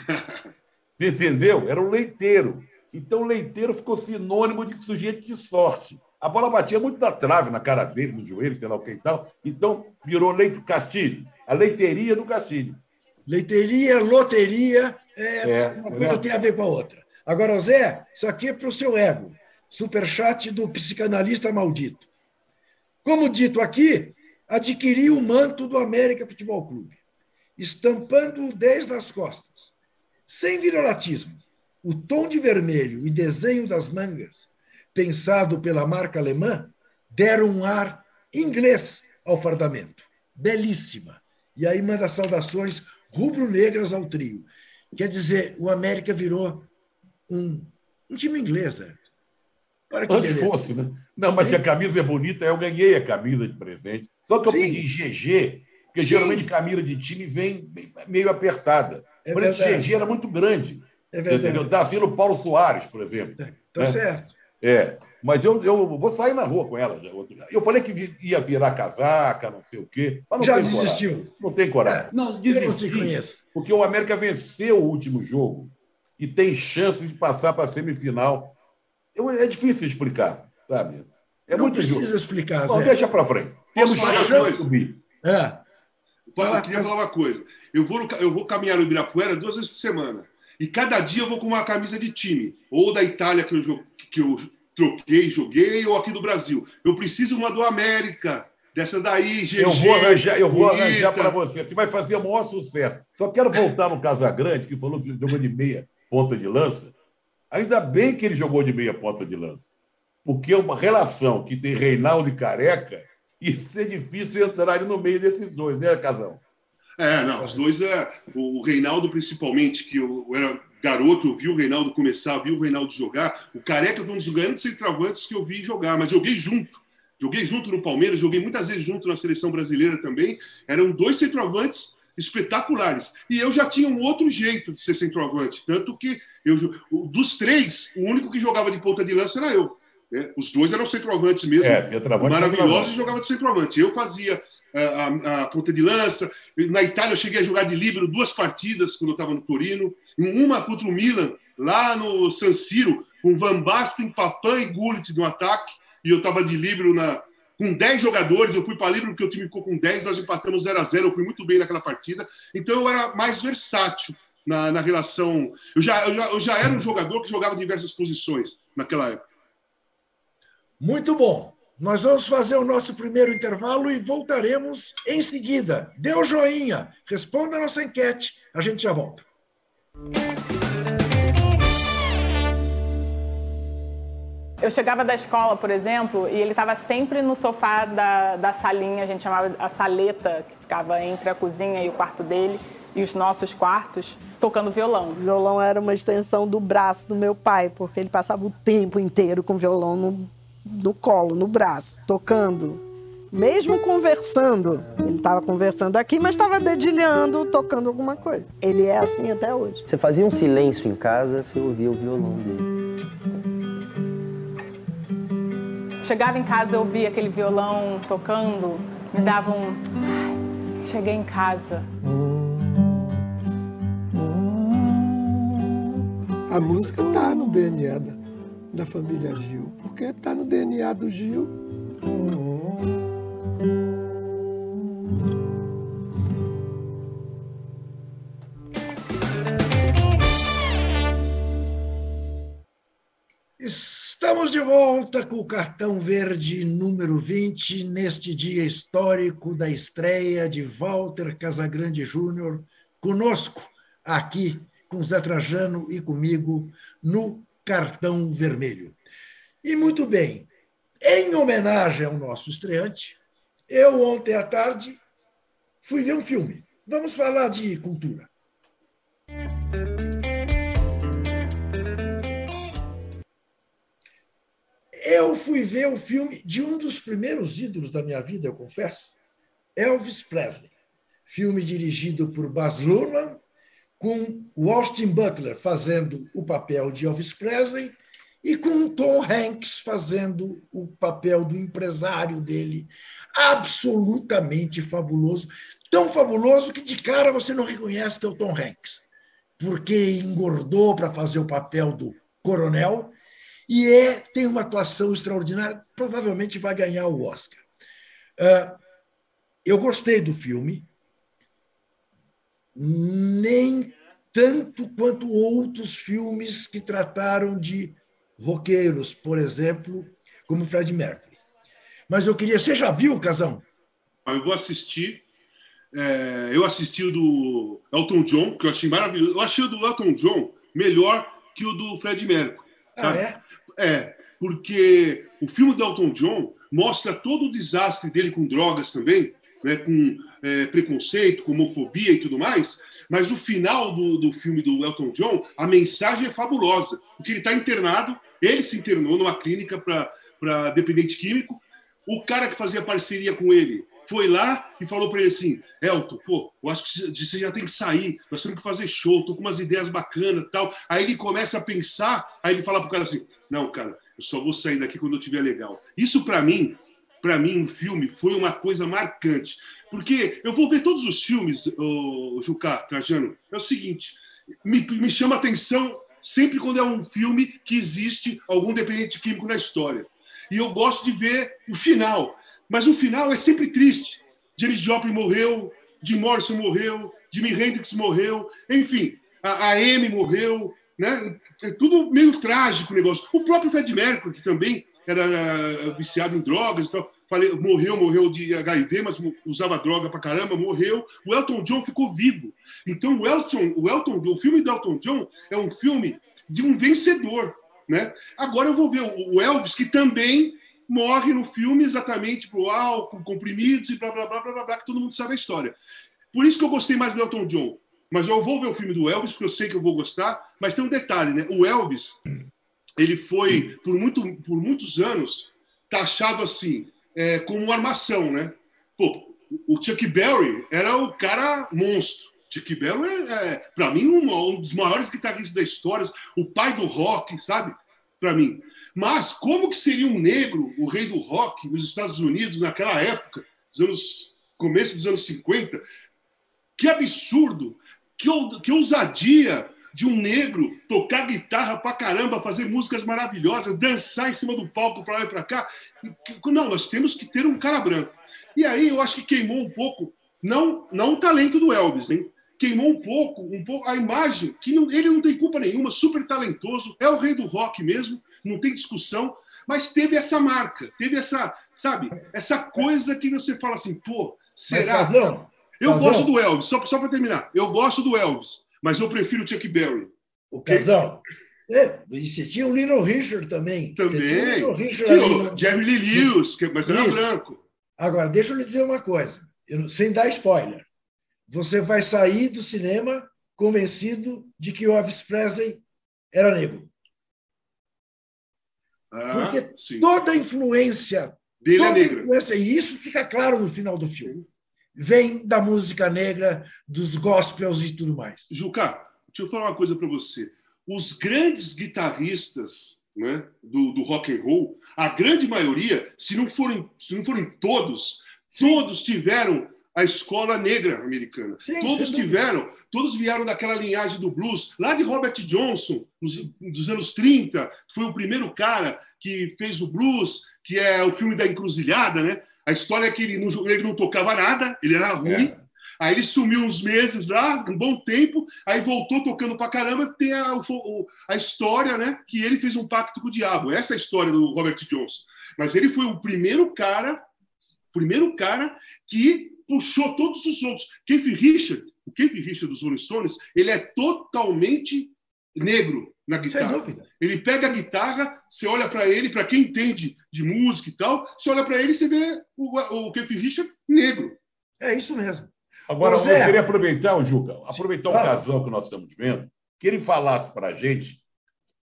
Você entendeu? Era um leiteiro. Então, o leiteiro ficou sinônimo de sujeito de sorte. A bola batia muito na trave, na cara dele, no joelho, sei lá o que e tal. Então, virou leite Castilho, a leiteria do Castilho. Leiteria, loteria, é, é uma coisa é. tem a ver com a outra. Agora, Zé, isso aqui é para o seu ego. Superchat do psicanalista maldito. Como dito aqui, adquiri o manto do América Futebol Clube, estampando-o desde as costas. Sem viralatismo, o tom de vermelho e desenho das mangas pensado pela marca alemã, deram um ar inglês ao fardamento. Belíssima. E aí manda saudações rubro-negras ao trio. Quer dizer, o América virou um, um time inglês. Né? Para que Antes beleza. fosse, né? Não, mas é. a camisa é bonita, eu ganhei a camisa de presente. Só que eu Sim. pedi GG, porque Sim. geralmente camisa de time vem meio apertada. É Mas esse GG era muito grande. É verdade. Entendeu? Dá assim no Paulo Soares, por exemplo. Tá, tá né? certo. É, mas eu, eu vou sair na rua com ela. Eu falei que ia virar casaca, não sei o quê. Mas não Já desistiu? Coragem. Não tem coragem. É, não, desisti. Não porque o América venceu o último jogo e tem chance de passar para a semifinal. Eu, é difícil explicar, sabe? É não muito precisa justo. explicar, Zé. deixa para frente. Temos chance de subir. É. Fala, eu queria falar uma coisa. Eu vou, eu vou caminhar no Ibirapuera duas vezes por semana. E cada dia eu vou com uma camisa de time. Ou da Itália, que eu, que eu troquei, joguei, ou aqui do Brasil. Eu preciso uma do América. Dessa daí, GG. Eu vou arranjar, eu vou arranjar para você. Você vai fazer o maior sucesso. Só quero voltar no Casagrande, que falou que jogou de meia ponta de lança. Ainda bem que ele jogou de meia ponta de lança. Porque uma relação que tem Reinaldo e Careca, ia ser difícil entrar ali no meio desses dois, né, Casão? É, não, os dois, é, o Reinaldo principalmente, que eu, eu era garoto, eu vi o Reinaldo começar, vi o Reinaldo jogar. O Careca foi um dos grandes centroavantes que eu vi jogar, mas joguei junto. Joguei junto no Palmeiras, joguei muitas vezes junto na seleção brasileira também. Eram dois centroavantes espetaculares. E eu já tinha um outro jeito de ser centroavante, tanto que eu, dos três, o único que jogava de ponta de lança era eu. Né? Os dois eram centroavantes mesmo, é, maravilhosos e jogava de centroavante. Eu fazia a, a, ponta de lança. Na Itália, eu cheguei a jogar de líbero duas partidas quando eu estava no Torino. Uma contra o Milan, lá no San Siro, com Van Basten, Papan e Gullit no ataque. E eu estava de líbero na, com 10 jogadores, eu fui para livre porque o time ficou com 10, nós empatamos 0 a 0 eu fui muito bem naquela partida. Então eu era mais versátil na, na relação. Eu já, eu, já, eu já era um jogador que jogava diversas posições naquela época. Muito bom. Nós vamos fazer o nosso primeiro intervalo e voltaremos em seguida. Dê o joinha, responda a nossa enquete, a gente já volta. Eu chegava da escola, por exemplo, e ele estava sempre no sofá da, da salinha, a gente chamava a saleta, que ficava entre a cozinha e o quarto dele, e os nossos quartos, tocando violão. O violão era uma extensão do braço do meu pai, porque ele passava o tempo inteiro com o violão no, no colo, no braço, tocando. Mesmo conversando, ele estava conversando aqui, mas estava dedilhando, tocando alguma coisa. Ele é assim até hoje. Você fazia um silêncio em casa, você ouvia o violão dele. Chegava em casa, eu ouvia aquele violão tocando, me dava um. Ai, cheguei em casa. A música tá no DNA da, da família Gil, porque tá no DNA do Gil. Estamos de volta com o cartão verde número 20, neste dia histórico da estreia de Walter Casagrande Júnior, conosco aqui com Zé Trajano e comigo no cartão vermelho. E muito bem, em homenagem ao nosso estreante, eu ontem à tarde fui ver um filme. Vamos falar de cultura. Eu fui ver o filme de um dos primeiros ídolos da minha vida, eu confesso, Elvis Presley. Filme dirigido por Baz Luhrmann, com o Austin Butler fazendo o papel de Elvis Presley e com Tom Hanks fazendo o papel do empresário dele. Absolutamente fabuloso. Tão fabuloso que de cara você não reconhece que é o Tom Hanks, porque engordou para fazer o papel do coronel e é, tem uma atuação extraordinária, provavelmente vai ganhar o Oscar. Uh, eu gostei do filme, nem tanto quanto outros filmes que trataram de roqueiros, por exemplo, como Fred Mercury. Mas eu queria. Você já viu, Casão? Eu vou assistir. É, eu assisti o do Elton John, que eu achei maravilhoso. Eu achei o do Elton John melhor que o do Fred Mercury. Ah, é? É, porque o filme do Elton John mostra todo o desastre dele com drogas também, né, com é, preconceito, com homofobia e tudo mais, mas o final do, do filme do Elton John, a mensagem é fabulosa, porque ele está internado, ele se internou numa clínica para dependente químico, o cara que fazia parceria com ele foi lá e falou para ele assim: Elton, pô, eu acho que você já tem que sair, nós temos que fazer show, tô com umas ideias bacanas tal. Aí ele começa a pensar, aí ele fala pro cara assim: não, cara, eu só vou sair daqui quando eu tiver legal. Isso para mim, para mim, um filme foi uma coisa marcante. Porque eu vou ver todos os filmes, o Jucá, Trajano, é o seguinte, me, me chama atenção sempre quando é um filme que existe algum dependente químico na história. E eu gosto de ver o final. Mas o final é sempre triste. James Joplin morreu, Jim Morrison morreu, Jimi Hendrix morreu, enfim, a, a Amy morreu, né? É tudo meio trágico o negócio. O próprio Fred Mercury, que também era eh, viciado em drogas e tal, falei, morreu, morreu de HIV, mas usava droga pra caramba, morreu. O Elton John ficou vivo. Então o Elton, o Elton, o filme do Elton John é um filme de um vencedor, né? Agora eu vou ver o Elvis que também morre no filme exatamente pro álcool, comprimidos e blá blá blá blá blá, que todo mundo sabe a história. Por isso que eu gostei mais do Elton John. Mas eu vou ver o filme do Elvis, porque eu sei que eu vou gostar. Mas tem um detalhe, né? O Elvis, ele foi, por, muito, por muitos anos, taxado assim, é, como armação, né? Pô, o Chuck Berry era o cara monstro. Chuck Berry é, é para mim, um, um, dos maiores guitarristas da história, o pai do rock, sabe? Para mim. Mas como que seria um negro, o rei do rock, nos Estados Unidos, naquela época, dos anos, começo dos anos 50? Que absurdo! que, que ousadia de um negro tocar guitarra pra caramba, fazer músicas maravilhosas, dançar em cima do palco para lá e para cá. Não, nós temos que ter um cara branco. E aí eu acho que queimou um pouco, não, não o talento do Elvis, hein? Queimou um pouco, um pouco a imagem, que não, ele não tem culpa nenhuma, super talentoso, é o rei do rock mesmo, não tem discussão, mas teve essa marca, teve essa, sabe, essa coisa que você fala assim, pô, será? Mas, Casão, eu gosto do Elvis, só, só para terminar, eu gosto do Elvis, mas eu prefiro o Chuck Berry. O casal. É, e você tinha o Little Richard também. Você tinha o Também. Little Richard Tinha ali o no- Jerry Lee Lewis, que- mas era Isso. branco. Agora, deixa eu lhe dizer uma coisa, eu sem dar spoiler. Você vai sair do cinema convencido de que o Elvis Presley era negro. Ah, Porque sim. toda a influência, Dele é toda a negro. influência, e isso fica claro no final do filme, vem da música negra, dos gospels e tudo mais. Juca, deixa eu falar uma coisa para você. Os grandes guitarristas né, do, do rock and roll, a grande maioria, se não forem, se não forem todos, todos tiveram a escola negra americana. Sim, todos tiveram, todos vieram daquela linhagem do blues, lá de Robert Johnson, nos, dos anos 30, que foi o primeiro cara que fez o blues, que é o filme da encruzilhada, né? A história é que ele não, ele não tocava nada, ele era ruim. É. Aí ele sumiu uns meses lá, um bom tempo, aí voltou tocando pra caramba. Tem a, o- a história, né? Que ele fez um pacto com o diabo. Essa é a história do Robert Johnson. Mas ele foi o primeiro cara, primeiro cara que puxou todos os outros. Keith Richard, o Keith Richard dos Rolling Stones, ele é totalmente negro na Sem guitarra. dúvida. Ele pega a guitarra, você olha para ele, para quem entende de música e tal, você olha para ele e você vê o, o Keith Richard negro. É isso mesmo. Agora, Ô, Zé. eu queria aproveitar, o Juca, aproveitar o Fala. casal que nós estamos vendo, que ele falasse para a gente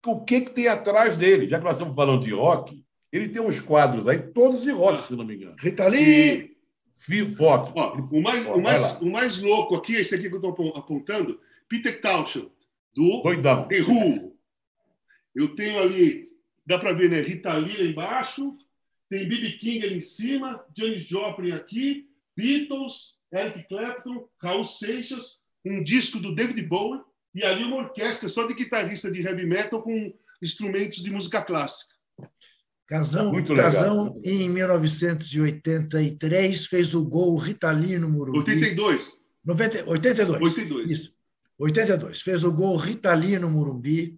o que, que tem atrás dele. Já que nós estamos falando de rock, ele tem uns quadros aí, todos de rock, se não me engano. Rita Lee, Foto. Ó, o, mais, Ó, o, mais, o mais louco aqui, esse aqui que eu estou apontando, Peter Townshend, do Doidão. The Who. Eu tenho ali, dá para ver, né? Rita Lee lá embaixo, tem B.B. King ali em cima, Janis Joplin aqui, Beatles, Eric Clapton, Raul Seixas, um disco do David Bowie e ali uma orquestra só de guitarrista de heavy metal com instrumentos de música clássica. Casão, Muito legal. Casão em 1983, fez o gol Rita Lee no Morumbi. 82, 90, 82. 82. Isso. 82. Fez o gol Rita Lee no Morumbi,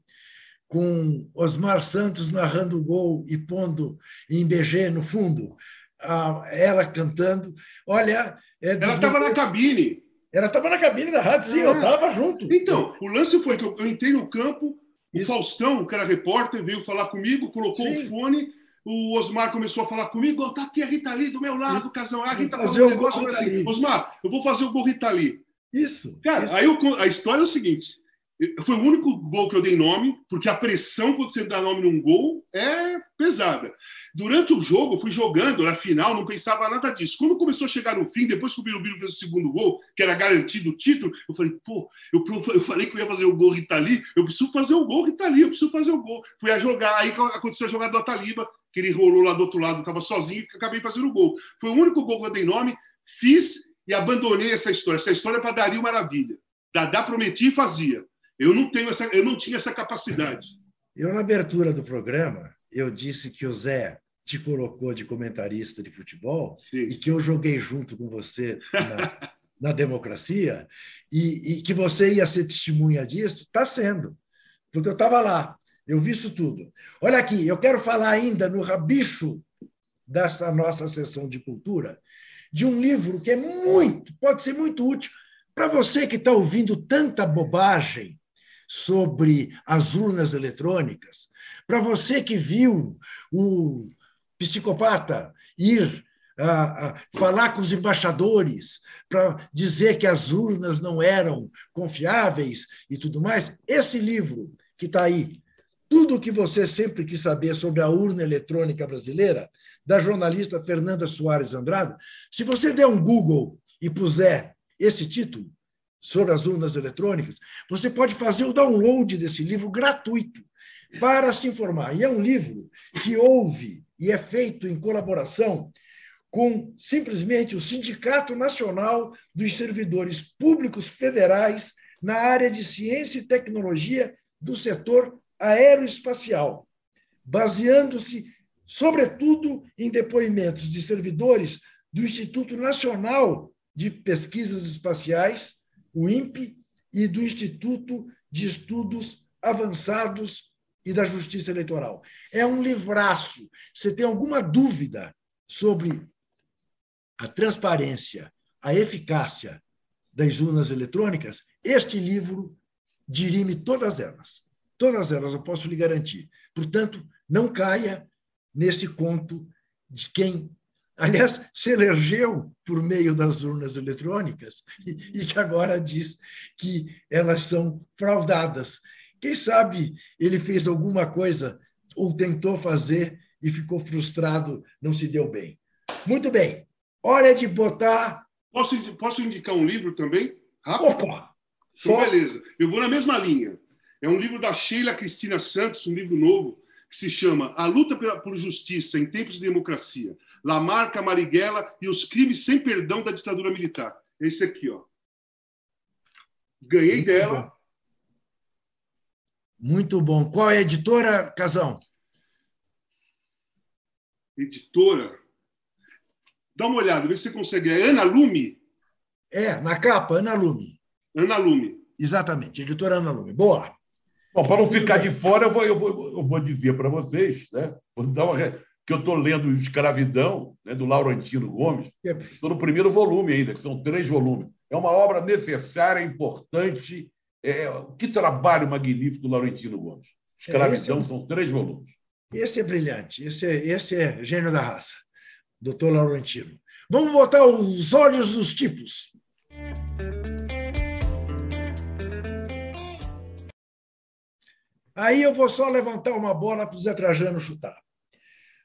com Osmar Santos narrando o gol e pondo em BG no fundo, a- ela cantando. Olha, é Ela estava na cabine. ela estava na cabine da rádio, sim, eu estava junto. Então, o lance foi que eu, eu entrei no campo, o Isso. Faustão, que era repórter, veio falar comigo, colocou Sim. o fone, o Osmar começou a falar comigo, "Ó, tá aqui a Rita Lee do meu lado, casão. Ah, a Rita falou um negócio assim. Osmar, eu vou fazer o gol Rita Lee. Isso. Cara, isso. aí eu a história é o seguinte, foi o único gol que eu dei nome, porque a pressão quando você dá nome num gol é pesada. Durante o jogo, eu fui jogando, na final, não pensava nada disso. Quando começou a chegar no fim, depois que o Birubiru fez o segundo gol, que era garantido o título, eu falei, pô, eu, eu falei que eu ia fazer o gol Rita Lee, eu preciso fazer o gol Rita Lee, eu preciso fazer o gol. Fui a jogar, aí aconteceu a jogada do Ataliba, que ele rolou lá do outro lado, estava sozinho, e acabei fazendo o gol. Foi o único gol que eu dei nome, fiz e abandonei essa história. Essa história é para Dario Maravilha. Dadá prometia e fazia. Eu não tenho essa, eu não tinha essa capacidade. Eu, na abertura do programa, eu disse que o Zé te colocou de comentarista de futebol e Sim. que eu joguei junto com você na, na democracia e, e que você ia ser testemunha disso, está sendo, porque eu estava lá, eu vi isso tudo. Olha aqui, eu quero falar ainda no rabicho dessa nossa sessão de cultura de um livro que é muito, pode ser muito útil para você que está ouvindo tanta bobagem sobre as urnas eletrônicas, para você que viu o psicopata ir a, a falar com os embaixadores para dizer que as urnas não eram confiáveis e tudo mais. Esse livro que está aí, tudo o que você sempre quis saber sobre a urna eletrônica brasileira, da jornalista Fernanda Soares Andrade, se você der um Google e puser esse título sobre as urnas eletrônicas, você pode fazer o download desse livro gratuito para se informar. E é um livro que houve e é feito em colaboração com simplesmente o Sindicato Nacional dos Servidores Públicos Federais na área de ciência e tecnologia do setor aeroespacial, baseando-se, sobretudo, em depoimentos de servidores do Instituto Nacional de Pesquisas Espaciais, o INPE, e do Instituto de Estudos Avançados e da Justiça Eleitoral. É um livraço. Você tem alguma dúvida sobre a transparência, a eficácia das urnas eletrônicas? Este livro dirime todas elas. Todas elas, eu posso lhe garantir. Portanto, não caia nesse conto de quem aliás, se elegeu por meio das urnas eletrônicas e, e, que agora diz que elas são fraudadas. Quem sabe ele fez alguma coisa ou tentou fazer e ficou frustrado, não se deu bem. Muito bem, hora de botar. Posso, posso indicar um livro também? Rápido? Opa! Só... Beleza. Eu vou na mesma linha. É um livro da Sheila Cristina Santos, um livro novo, que se chama A Luta por Justiça em Tempos de Democracia. Lamarca, Marighella e os crimes sem perdão da ditadura militar. Esse aqui, ó. Ganhei Muito dela. Bom. Muito bom. Qual é a editora, Casão? Editora. Dá uma olhada, vê se você consegue. É Ana Lume? É, na capa, Ana Lume. Ana Lume. Exatamente, editora Ana Lume. Boa. Bom, para não ficar de fora, eu vou, eu vou, eu vou dizer para vocês, né? Vou dar uma, que eu estou lendo Escravidão, né, do Laurentino Gomes. Estou no primeiro volume ainda, que são três volumes. É uma obra necessária, importante. É, que trabalho magnífico do Laurentino Gomes. Escravidão é, são três volumes. Esse é brilhante. Esse é, esse é gênio da raça, doutor Laurentino. Vamos botar os olhos nos tipos. Aí eu vou só levantar uma bola para o Zé Trajano chutar.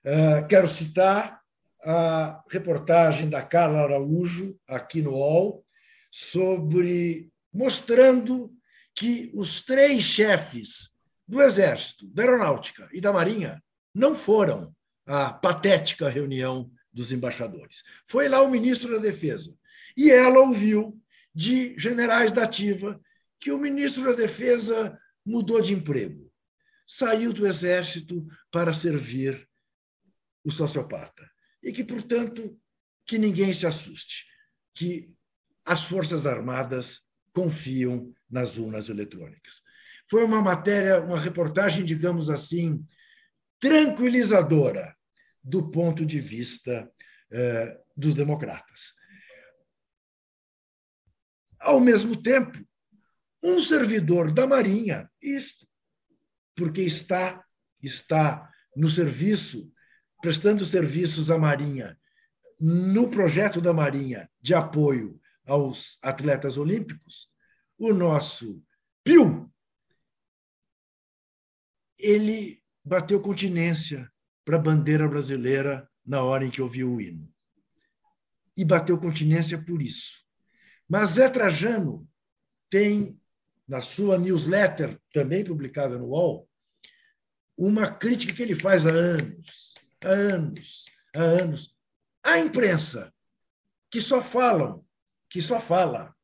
Uh, quero citar a reportagem da Carla Araújo, aqui no UOL, sobre mostrando que os três chefes do Exército, da Aeronáutica e da Marinha não foram à patética reunião dos embaixadores. Foi lá o ministro da Defesa. E ela ouviu de generais da ativa que o ministro da Defesa mudou de emprego, saiu do Exército para servir o sociopata. E que, portanto, que ninguém se assuste, que as Forças Armadas confiam nas urnas eletrônicas. Foi uma matéria, uma reportagem, digamos assim, tranquilizadora do ponto de vista eh, dos democratas. Ao mesmo tempo, um servidor da Marinha, isto, porque está está no serviço prestando serviços à Marinha no projeto da Marinha de apoio aos atletas olímpicos, o nosso Pio, ele bateu continência para a bandeira brasileira na hora em que ouviu o hino. E bateu continência por isso. Mas Zé Trajano tem, na sua newsletter, também publicada no UOL, uma crítica que ele faz há anos há anos, há anos. A imprensa, que só falam, que só fala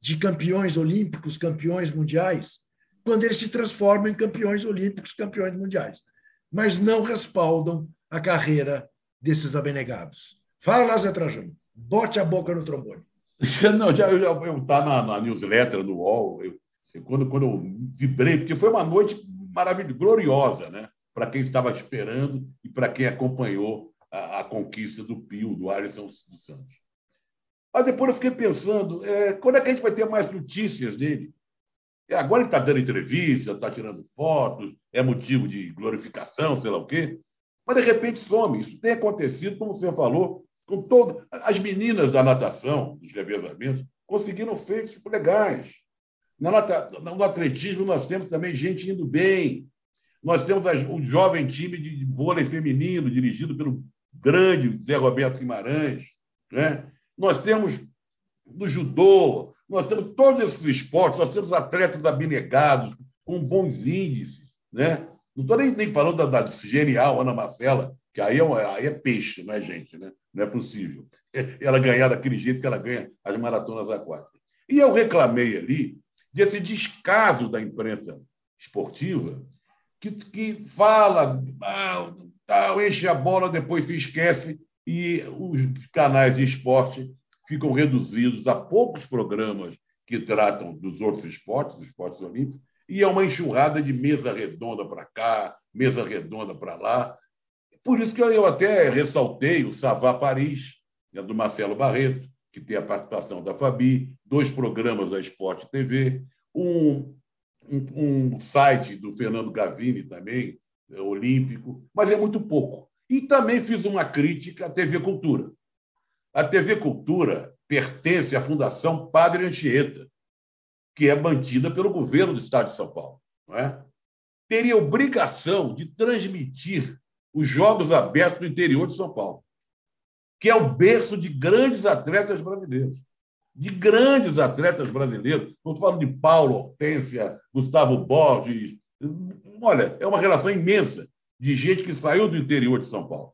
de campeões olímpicos, campeões mundiais, quando eles se transformam em campeões olímpicos, campeões mundiais, mas não respaldam a carreira desses abnegados. Fala, Zé Trajano, bote a boca no trombone. Não, já, eu, já, eu tá na, na newsletter do UOL, eu, eu, quando, quando eu vibrei, porque foi uma noite maravilhosa, gloriosa, né? para quem estava esperando e para quem acompanhou a, a, conquista do Pio, do Alisson dos Santos. Mas depois eu fiquei pensando, é, quando é que a gente vai ter mais notícias dele? É, agora ele está dando entrevista, está tirando fotos, é motivo de glorificação, sei lá o quê. Mas, de repente, some. Isso tem acontecido, como você falou, com todo... As meninas da natação, dos revezamentos, conseguiram feitos legais. No atletismo, nós temos também gente indo bem, nós temos um jovem time de vôlei feminino, dirigido pelo grande Zé Roberto Guimarães. Né? Nós temos no judô, nós temos todos esses esportes, nós temos atletas abnegados, com bons índices. Né? Não estou nem, nem falando da, da, genial Ana Marcela, que aí é, uma, aí é peixe, não é gente, né? não é possível. Ela ganhar daquele jeito que ela ganha as maratonas aquáticas. E eu reclamei ali desse descaso da imprensa esportiva, que, que fala, ah, tal, enche a bola, depois se esquece, e os canais de esporte ficam reduzidos a poucos programas que tratam dos outros esportes, dos esportes olímpicos, e é uma enxurrada de mesa redonda para cá, mesa redonda para lá. Por isso que eu até ressaltei o Savá Paris, né, do Marcelo Barreto, que tem a participação da Fabi, dois programas da Esporte TV, um, um, um site do Fernando Gavini também, é, olímpico, mas é muito pouco. E também fiz uma crítica à TV Cultura. A TV Cultura pertence à Fundação Padre Anchieta, que é mantida pelo governo do Estado de São Paulo. Não é? Teria obrigação de transmitir os Jogos Abertos do interior de São Paulo, que é o berço de grandes atletas brasileiros. De grandes atletas brasileiros. Não estou falando de Paulo, Hortência, Gustavo Borges. Olha, é uma relação imensa de gente que saiu do interior de São Paulo.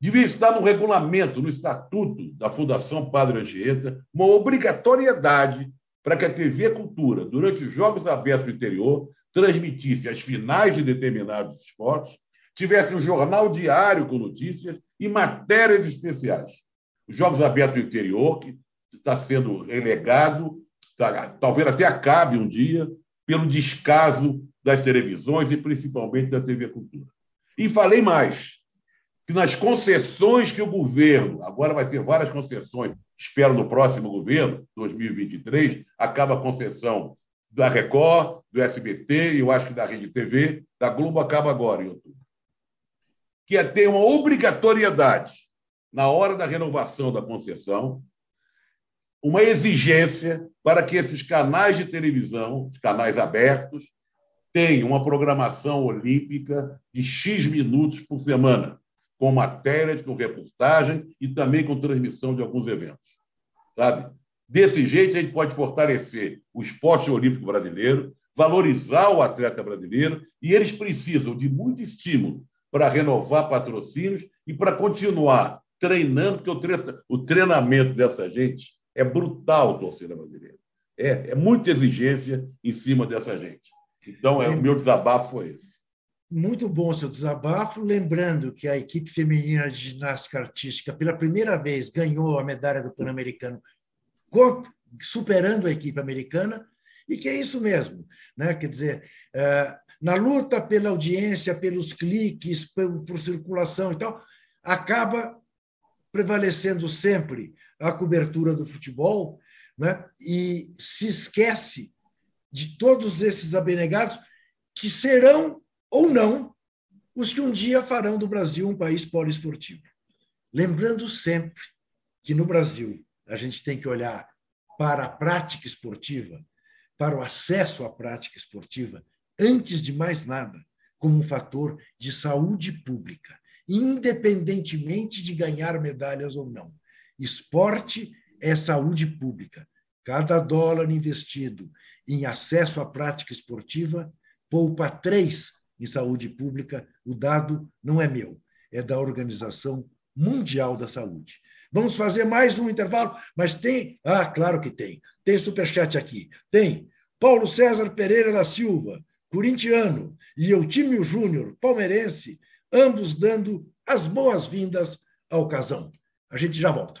Devia estar no regulamento, no estatuto da Fundação Padre Anchieta, uma obrigatoriedade para que a TV Cultura, durante os Jogos Abertos do Interior, transmitisse as finais de determinados esportes, tivesse um jornal diário com notícias e matérias especiais. Os Jogos Abertos do Interior, que está sendo relegado, tá, talvez até acabe um dia, pelo descaso das televisões e principalmente da TV Cultura. E falei mais, que nas concessões que o governo, agora vai ter várias concessões, espero no próximo governo, 2023, acaba a concessão da Record, do SBT e eu acho que da Rede TV, da Globo acaba agora em outubro. Que é ter uma obrigatoriedade, na hora da renovação da concessão, uma exigência para que esses canais de televisão, os canais abertos, tenham uma programação olímpica de X minutos por semana com matérias, com reportagem e também com transmissão de alguns eventos. Sabe? Desse jeito, a gente pode fortalecer o esporte olímpico brasileiro, valorizar o atleta brasileiro, e eles precisam de muito estímulo para renovar patrocínios e para continuar treinando, porque o treinamento dessa gente é brutal, torcida brasileira. É, é muita exigência em cima dessa gente. Então, é, o meu desabafo foi esse muito bom o seu desabafo, lembrando que a equipe feminina de ginástica artística, pela primeira vez, ganhou a medalha do Pan-Americano, superando a equipe americana, e que é isso mesmo. Né? Quer dizer, é, na luta pela audiência, pelos cliques, por, por circulação e tal, acaba prevalecendo sempre a cobertura do futebol né? e se esquece de todos esses abnegados que serão ou não os que um dia farão do Brasil um país poliesportivo. Lembrando sempre que no Brasil a gente tem que olhar para a prática esportiva, para o acesso à prática esportiva, antes de mais nada, como um fator de saúde pública, independentemente de ganhar medalhas ou não. Esporte é saúde pública. Cada dólar investido em acesso à prática esportiva poupa três em saúde pública, o dado não é meu, é da Organização Mundial da Saúde. Vamos fazer mais um intervalo, mas tem. Ah, claro que tem. Tem superchat aqui. Tem. Paulo César Pereira da Silva, corintiano, e Eutímio Júnior, palmeirense, ambos dando as boas-vindas ao casão. A gente já volta.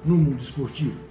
no mundo esportivo.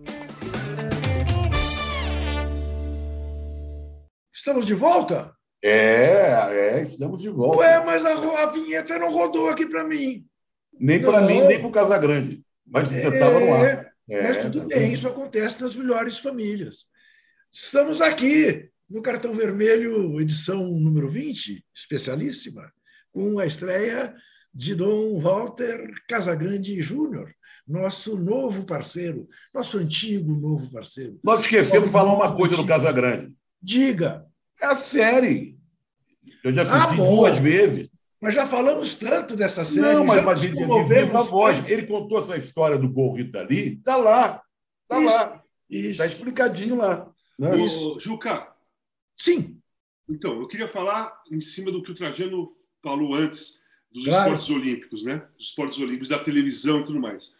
Estamos de volta? É, é, estamos de volta. Ué, mas a, a vinheta não rodou aqui para mim. Nem para mim, nem para o Casagrande. Mas você estava no ar. É, mas tudo tá bem, isso acontece nas melhores famílias. Estamos aqui no Cartão Vermelho, edição número 20, especialíssima, com a estreia de Dom Walter Casagrande Júnior, nosso novo parceiro, nosso antigo novo parceiro. Nós esquecemos de falar uma coisa do Casagrande. Diga. É a série. Eu já assisti ah, duas vezes. Mas já falamos tanto dessa série. Não, mas, mas ele, a voz. ele contou essa história do gol Rita ali, está lá. Está lá. Está explicadinho lá. Né? Ô, Juca. Sim. Então, eu queria falar em cima do que o Trajano falou antes dos claro. esportes olímpicos, né? Dos esportes olímpicos, da televisão e tudo mais.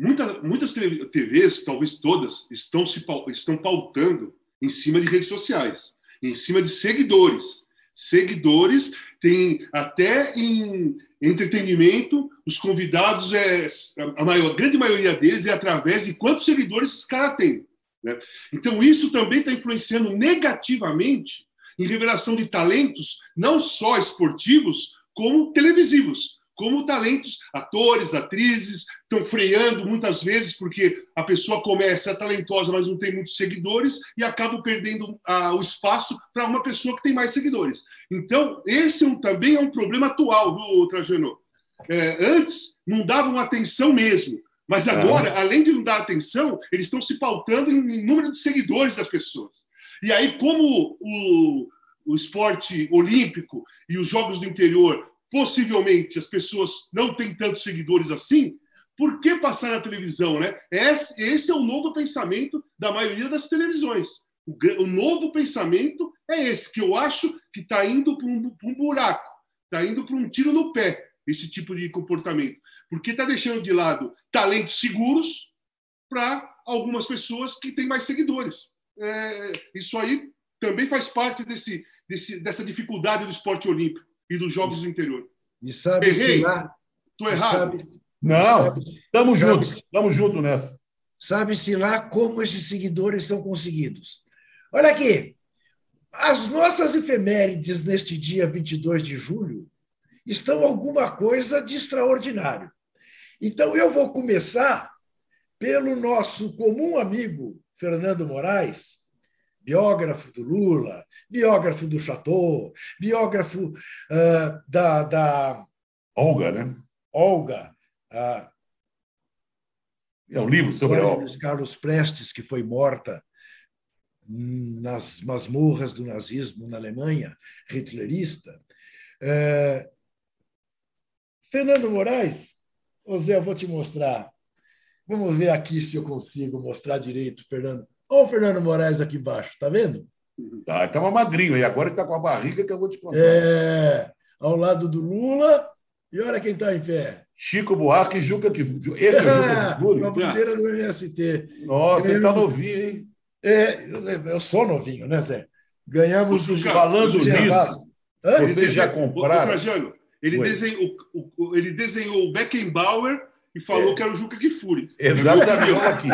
Muita, muitas TVs, talvez todas, estão, se, estão pautando em cima de redes sociais, em cima de seguidores. Seguidores tem até em entretenimento, os convidados é a maior, a grande maioria deles é através de quantos seguidores esses caras têm. Né? Então isso também está influenciando negativamente em revelação de talentos não só esportivos como televisivos como talentos, atores, atrizes, estão freando muitas vezes porque a pessoa começa é talentosa, mas não tem muitos seguidores e acaba perdendo ah, o espaço para uma pessoa que tem mais seguidores. Então, esse é um, também é um problema atual, do Trajano? É, antes, não davam atenção mesmo. Mas agora, além de não dar atenção, eles estão se pautando em, em número de seguidores das pessoas. E aí, como o, o esporte olímpico e os jogos do interior possivelmente as pessoas não têm tantos seguidores assim, por que passar na televisão, né? Esse, esse é o novo pensamento da maioria das televisões. O, o novo pensamento é esse, que eu acho que está indo para um, um, buraco, está indo para um tiro no pé, esse tipo de comportamento. Porque está deixando de lado talentos seguros para algumas pessoas que têm mais seguidores. É, isso aí também faz parte desse, desse, dessa dificuldade do esporte olímpico e dos jogos do interior. E sabe Errei. se lá. Estou errado. Sabe, não, estamos juntos, estamos juntos nessa. Sabe-se lá como esses seguidores são conseguidos. Olha aqui, as nossas efemérides neste dia 22 de julho estão alguma coisa de extraordinário. Então, eu vou começar pelo nosso comum amigo Fernando Moraes, biógrafo do Lula, biógrafo do Chateau, biógrafo uh, da, da. Olga, né? Olga. Uh, é um livro sobre a Olga. Carlos Prestes, que foi morta nas masmorras do nazismo na Alemanha, hitlerista. Uh, Fernando Moraes, Ô Zé, eu vou te mostrar. Vamos ver aqui se eu consigo mostrar direito, Fernando. Olha o Fernando Moraes aqui embaixo, tá vendo? Tá, estava magrinho, e agora ele está com a barriga que eu vou te contar. É, ao lado do Lula, e olha quem está em pé. Chico Buarque e Juca que Esse é o Juca Kifuri? Com a bandeira do MST. Nossa, ele está novinho, hein? É, eu sou novinho, né, Zé? Ganhamos do Falando nisso, vocês já compraram... ele, desenhou, o, ele desenhou o Beckenbauer e falou é. que era o Juca Kifuri. Exatamente. Aqui.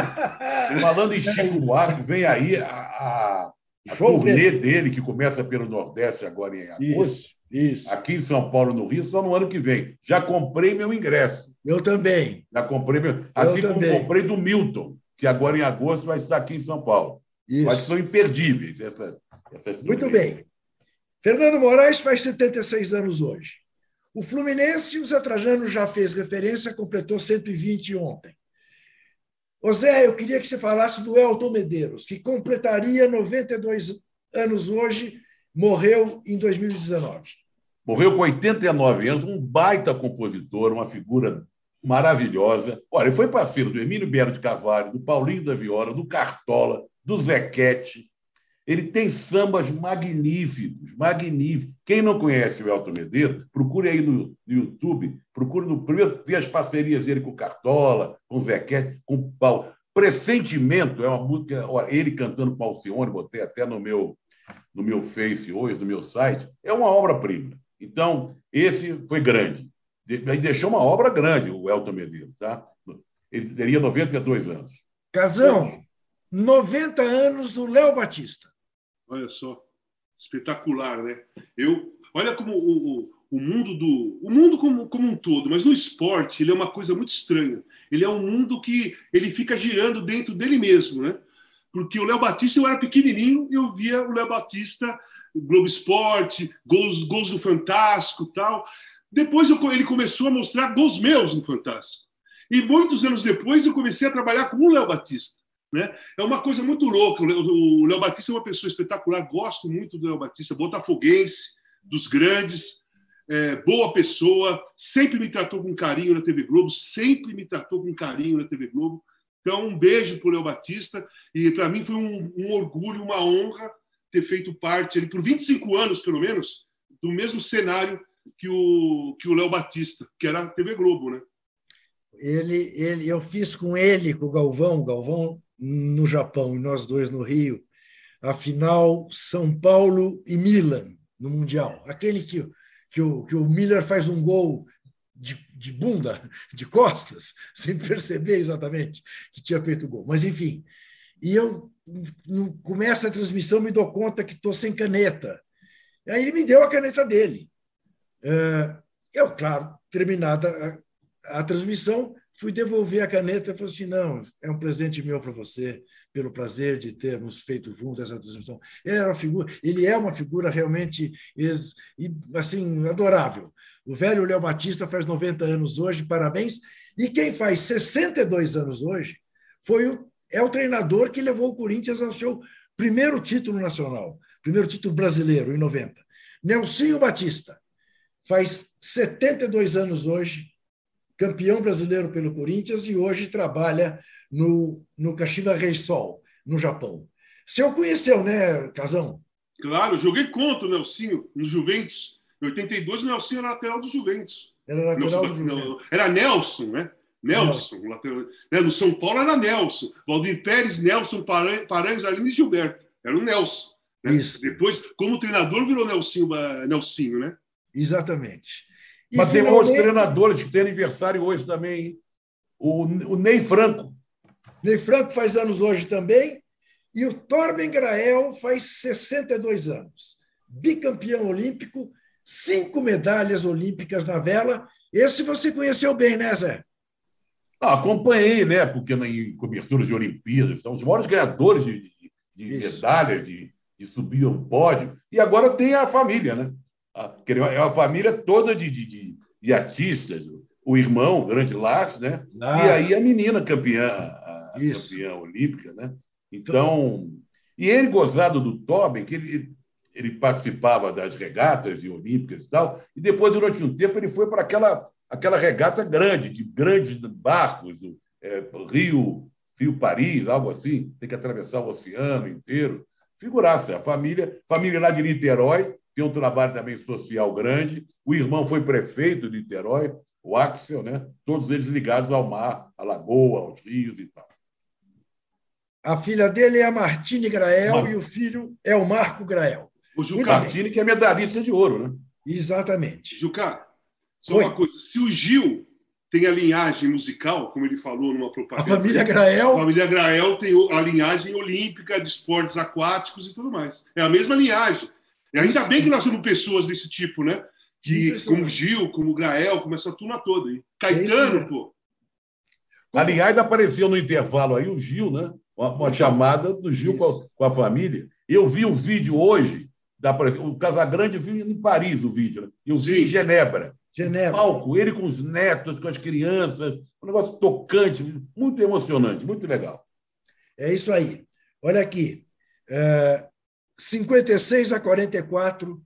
Falando em Chico Buarque, vem aí a, a, a turnê dele, que começa pelo Nordeste agora em agosto. Isso, isso. Aqui em São Paulo, no Rio, só no ano que vem. Já comprei meu ingresso. Eu também. Já comprei meu. Assim Eu como também. comprei do Milton, que agora em agosto vai estar aqui em São Paulo. Isso. Mas são imperdíveis essa, essas Muito bem. Fernando Moraes faz 76 anos hoje. O Fluminense, o Zé Trajano já fez referência, completou 120 ontem. Ô Zé, eu queria que você falasse do Elton Medeiros, que completaria 92 anos hoje, morreu em 2019. Morreu com 89 anos, um baita compositor, uma figura maravilhosa. Olha, ele foi parceiro do Emílio Bero de Carvalho, do Paulinho da Viola, do Cartola, do Zequete. Ele tem sambas magníficos, magníficos. Quem não conhece o Elton Medeiros, procure aí no, YouTube, procure no primeiro ver as parcerias dele com Cartola, com Zequete, com o Paulo. Pressentimento é uma música, ele cantando Palcione, botei até no meu no meu Face hoje, no meu site, é uma obra-prima. Então, esse foi grande. Aí deixou uma obra grande, o Elton Medeiros. Tá? Ele teria 92 anos. Casão, 90 anos do Léo Batista. Olha só, espetacular, né? Eu, olha como o, o, o mundo do, o mundo como, como um todo, mas no esporte ele é uma coisa muito estranha. Ele é um mundo que ele fica girando dentro dele mesmo, né? Porque o Léo Batista, eu era pequenininho eu via o Léo Batista, Globo Esporte, gols, gols do Fantástico tal. Depois eu, ele começou a mostrar gols meus no Fantástico. E muitos anos depois eu comecei a trabalhar com o Léo Batista. Né? É uma coisa muito louca. O Léo Batista é uma pessoa espetacular, gosto muito do Léo Batista, botafoguense, dos grandes, é, boa pessoa, sempre me tratou com carinho na TV Globo, sempre me tratou com carinho na TV Globo. Então, um beijo para o Léo Batista, e para mim foi um, um, orgulho, uma honra ter feito parte, ele por 25 anos, pelo menos, do mesmo cenário que o que o Léo Batista, que era a TV Globo, né? Ele, ele, eu fiz com ele, com o Galvão, Galvão no Japão e nós dois no Rio, a final São Paulo e Milan no Mundial. Aquele que, que, o, que o Miller faz um gol de, de bunda, de costas, sem perceber exatamente que tinha feito o gol. Mas, enfim. E eu, no, começa a transmissão, me dou conta que estou sem caneta. Aí ele me deu a caneta dele. É, eu, claro, terminada a, a transmissão, Fui devolver a caneta e falei assim: não, é um presente meu para você, pelo prazer de termos feito juntos essa transmissão. Ele, era uma figura, ele é uma figura realmente assim, adorável. O velho Léo Batista faz 90 anos hoje, parabéns. E quem faz 62 anos hoje foi o, é o treinador que levou o Corinthians ao seu primeiro título nacional, primeiro título brasileiro, em 90. Nelsinho Batista faz 72 anos hoje, campeão brasileiro pelo Corinthians e hoje trabalha no, no Kashiwa Reysol, no Japão. O conheceu, né, Casão? Claro, joguei contra o Nelsinho no Juventus. Em 82, o Nelsinho era lateral do Juventus. Era lateral do Juventus. Era Nelson, né? Nelson. Nelson. Lateral, né? No São Paulo era Nelson. Valdir Pérez, Nelson, Paranhos, Aline e Gilberto. Era o Nelson. Né? Isso. Depois, como treinador, virou Nelsinho, Nelsinho né? Exatamente. E Mas finalmente... tem outros treinadores que têm aniversário hoje também. O, o Ney Franco. Ney Franco faz anos hoje também. E o Torben Grael faz 62 anos. Bicampeão olímpico, cinco medalhas olímpicas na vela. Esse você conheceu bem, né, Zé? Ah, acompanhei, né? Porque em cobertura de Olimpíadas, são os maiores ganhadores de, de, de medalhas, de, de subir ao pódio. E agora tem a família, né? É uma família toda de, de, de artistas. O irmão, o grande Lars, né? Ah. E aí a menina campeã, a Isso. campeã olímpica, né? Então, e ele gozado do Tobin, que ele, ele participava das regatas de olímpicas e tal, e depois, durante um tempo, ele foi para aquela, aquela regata grande, de grandes barcos, é, Rio, Rio Paris, algo assim, tem que atravessar o oceano inteiro. Figuraça, a família, família lá de Niterói, tem um trabalho também social grande. O irmão foi prefeito de Niterói, o Axel, né? todos eles ligados ao mar, à lagoa, aos rios e tal. A filha dele é a Martine Grael Mar... e o filho é o Marco Grael. O Juca Martine, que é medalhista de ouro, né? Exatamente. Juca, só Oi. uma coisa: se o Gil tem a linhagem musical, como ele falou numa propaganda. A família Grael. A família Grael tem a linhagem olímpica de esportes aquáticos e tudo mais. É a mesma linhagem. E ainda bem que nós temos pessoas desse tipo, né? Que, como Gil, como Grael, como essa turma toda. Aí. Caetano, é pô. Aliás, apareceu no intervalo aí o Gil, né? Uma, uma chamada do Gil com a, com a, família. Eu vi o vídeo hoje, da, o Casagrande viu em Paris o vídeo, né? eu vi em Genebra. Genebra. Palco, ele com os netos, com as crianças, um negócio tocante, muito emocionante, muito legal. É isso aí. Olha aqui. É, 56 a 44,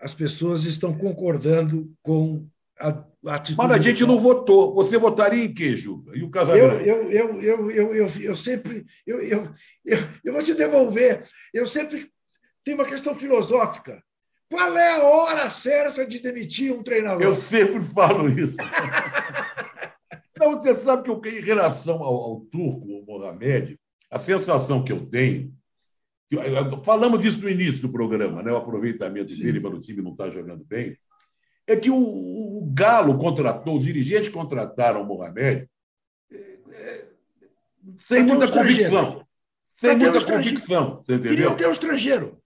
as pessoas estão concordando com a, a atitude. Mas a gente não votou. Você votaria em quê, Juca? E o Casagrande? eu, eu, eu, eu, eu, eu sempre. Eu, eu, eu, eu vou te devolver. Eu sempre tenho uma questão filosófica. Qual é a hora certa de demitir um treinador? Eu sempre falo isso. Não, você sabe que eu, em relação ao, ao turco, ao Mohamed, a sensação que eu tenho. Falamos disso no início do programa, né? o aproveitamento dele para o time não estar jogando bem. É que o, o Galo contratou, os dirigentes contrataram o Mohamed sem Pra ter um muita convicção. Sem muita convicção, você entendeu? Queriam ter um estrangeiro.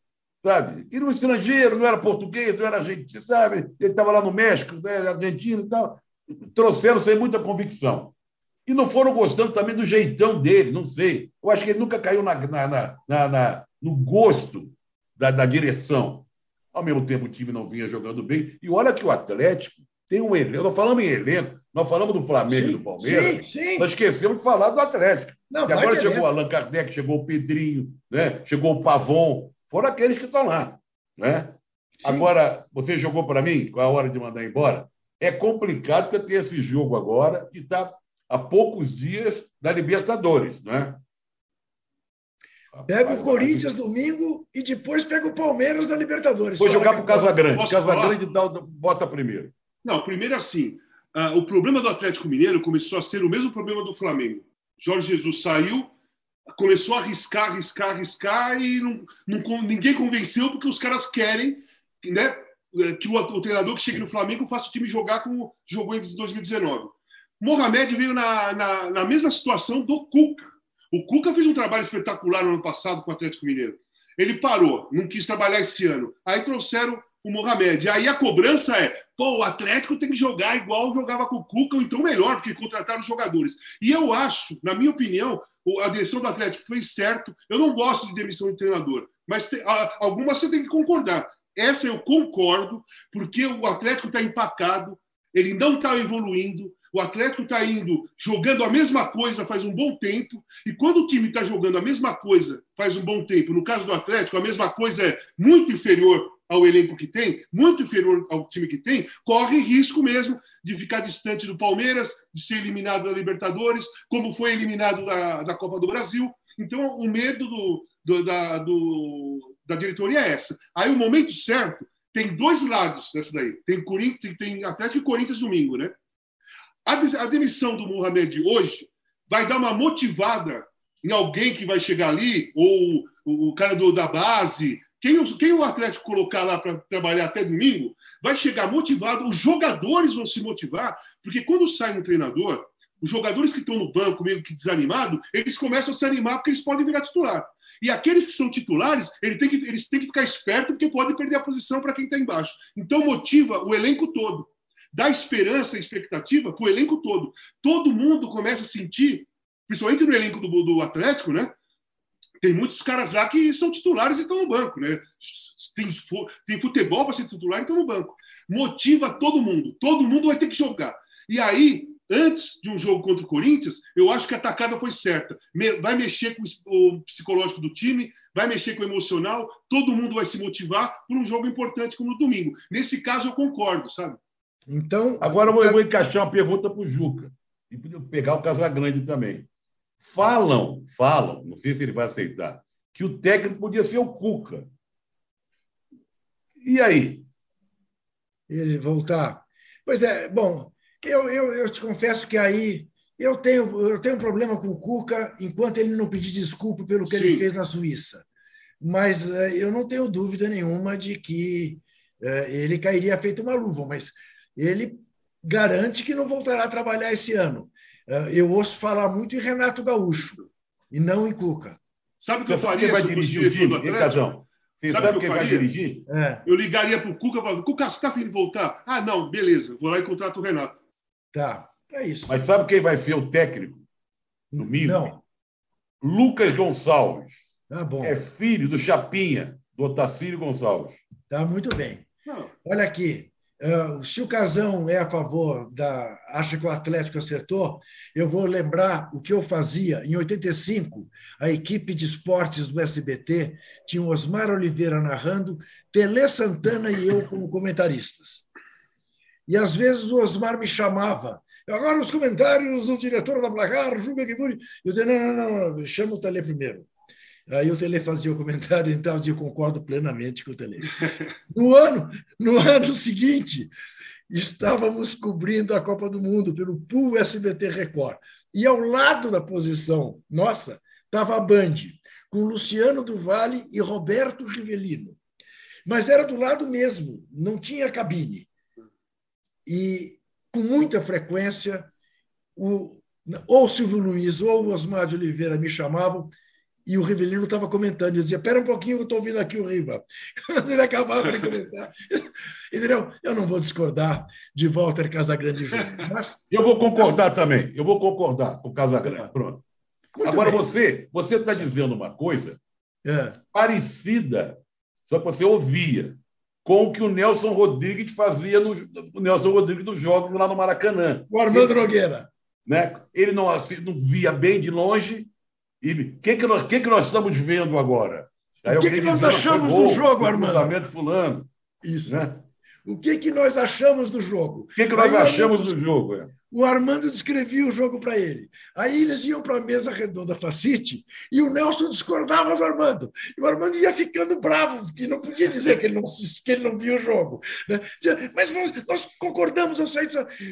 sabe? Queria um estrangeiro, não era português, não era argentino, sabe? Ele estava lá no México, né, argentino e tal. Trouxeram sem muita convicção. E não foram gostando também do jeitão dele, não sei. Eu acho que ele nunca caiu na- na- na- na- no gosto da, da direção. Ao mesmo tempo, o time não vinha jogando bem. E olha que o Atlético tem um elenco. Nós falamos em elenco, nós falamos do Flamengo e Sim, do Palmeiras. sim, sim. Nós esquecemos de falar do Atlético. Não, e agora chegou o Allan Kardec, chegou o Pedrinho, né? chegou o Pavon. Foram aqueles que estão lá. Né? Agora, você jogou para mim, com a hora de mandar embora. É complicado porque tem esse jogo agora que está há poucos dias da Libertadores. Né? Pega o Corinthians domingo e depois pega o Palmeiras da Libertadores. Vou jogar para o Casagrande. Posso Casagrande dá, bota primeiro. Não, primeiro assim, ah, o problema do Atlético Mineiro começou a ser o mesmo problema do Flamengo. Jorge Jesus saiu, começou a arriscar, arriscar, arriscar e não, não ninguém convenceu porque os caras querem né, que o, o treinador que chegue no Flamengo faça o time jogar como jogou em 2019. Mohamed veio na, na, na mesma situação do Cuca. O Cuca fez um trabalho espetacular no ano passado com o Atlético Mineiro. Ele parou, não quis trabalhar esse ano. Aí trouxeram o Mohamed. Aí a cobrança é: pô, o Atlético tem que jogar igual jogava com o Cuca, ou então melhor, porque contrataram os jogadores. E eu acho, na minha opinião, a direção do Atlético fez certo. Eu não gosto de demissão de treinador, mas algumas você tem que concordar. Essa eu concordo, porque o Atlético está empacado, ele não está evoluindo. O Atlético está indo jogando a mesma coisa faz um bom tempo, e quando o time está jogando a mesma coisa faz um bom tempo, no caso do Atlético, a mesma coisa é muito inferior ao elenco que tem, muito inferior ao time que tem, corre risco mesmo de ficar distante do Palmeiras, de ser eliminado da Libertadores, como foi eliminado da, da Copa do Brasil. Então, o medo do, do- da, do- da diretoria é essa. Aí, o momento certo, tem dois lados dessa daí. Tem, Corinthians, tem Atlético e Corinthians domingo, né? A, demissão do Mohamed hoje vai dar uma motivada em alguém que vai chegar ali, ou o, cara do, da base, quem, o- quem o Atlético colocar lá para trabalhar até domingo, vai chegar motivado, os jogadores vão se motivar, porque quando sai um treinador, os jogadores que estão no banco meio que desanimados, eles começam a se animar porque eles podem virar titular. E aqueles que são titulares, eles têm que, eles têm que ficar espertos porque podem perder a posição para quem está embaixo. Então motiva o elenco todo. Dá esperança e expectativa para o elenco todo. Todo mundo começa a sentir, principalmente no elenco do, do Atlético, né? Tem muitos caras lá que são titulares e estão no banco, né? Tem, tem futebol para ser titular e estão no banco. Motiva todo mundo. Todo mundo vai ter que jogar. E aí, antes de um jogo contra o Corinthians, eu acho que a atacada foi certa. Vai mexer com o psicológico do time, vai mexer com o emocional, todo mundo vai se motivar por um jogo importante como no domingo. Nesse caso, eu concordo, sabe? Então. Agora eu vou, eu vou encaixar uma pergunta para o Juca. E pegar o Casagrande também. Falam, falam, não sei se ele vai aceitar, que o técnico podia ser o Cuca. E aí? ele voltar. Pois é, bom, eu, eu, eu te confesso que aí eu tenho, eu tenho um problema com o Cuca enquanto ele não pedir desculpa pelo que ele Sim. fez na Suíça. Mas eh, eu não tenho dúvida nenhuma de que eh, ele cairia feito uma luva, mas ele garante que não voltará a trabalhar esse ano. Eh, Eu ouço falar muito em Renato Gaúcho e não em Cuca. Sabe o que eu faria vai dirigir o do time? Você Sabe sabe o que quem eu vai faria? dirigir? É, Eu ligaria para o Cuca e falaria, Cuca, você está afim de voltar? Ah, não, beleza, vou lá e contrato o Renato. tá. É isso. Mas sabe quem vai ser o técnico? Domingo? Não. Lucas Gonçalves. Tá bom. É filho do Chapinha, do Otacílio Gonçalves. Tá muito bem. Não. Olha aqui, se o Casão é a favor da. acha que o Atlético acertou, eu vou lembrar o que eu fazia. Em 85, a equipe de esportes do SBT tinha o Osmar Oliveira narrando, Tele Santana e eu como comentaristas. E às vezes o Osmar me chamava. Agora os comentários do diretor da Placar, Juga Kivuri. Eu dizia, não, não, não, chama o Tele primeiro. Aí o Tele fazia o comentário, então eu concordo plenamente com o Tele. No ano, no ano seguinte, estávamos cobrindo a Copa do Mundo pelo Pool SBT Record. E ao lado da posição nossa estava a Band, com Luciano do Vale e Roberto Rivelino. Mas era do lado mesmo, não tinha cabine. E com muita frequência, o, ou Silvio Luiz ou Osmar de Oliveira me chamavam e o Rivelino estava comentando. Eu dizia: Pera um pouquinho, eu estou ouvindo aqui o Riva. Quando ele acabava de comentar, entendeu? Eu não vou discordar de Walter Casagrande Júnior. Mas... Eu vou concordar mas... também. Eu vou concordar com o Casagrande. Pronto. Muito Agora, bem. você você está dizendo uma coisa é. parecida, só que você ouvia, com o que o Nelson Rodrigues fazia no o Nelson Rodrigues no jogo lá no Maracanã. O Armando ele, Nogueira. Né? Ele não, não via bem de longe. E o que, que, nós, que, que nós estamos vendo agora? Aí o que, que nós achamos do jogo, Armando? fulano. Isso. Né? O que, que nós achamos do jogo? O que, que nós Aí achamos do jogo? É? O Armando descrevia o jogo para ele. Aí eles iam para a mesa redonda Facite e o Nelson discordava do Armando. E o Armando ia ficando bravo, porque não podia dizer que ele não, que ele não via o jogo. Né? Mas nós concordamos, eu saí,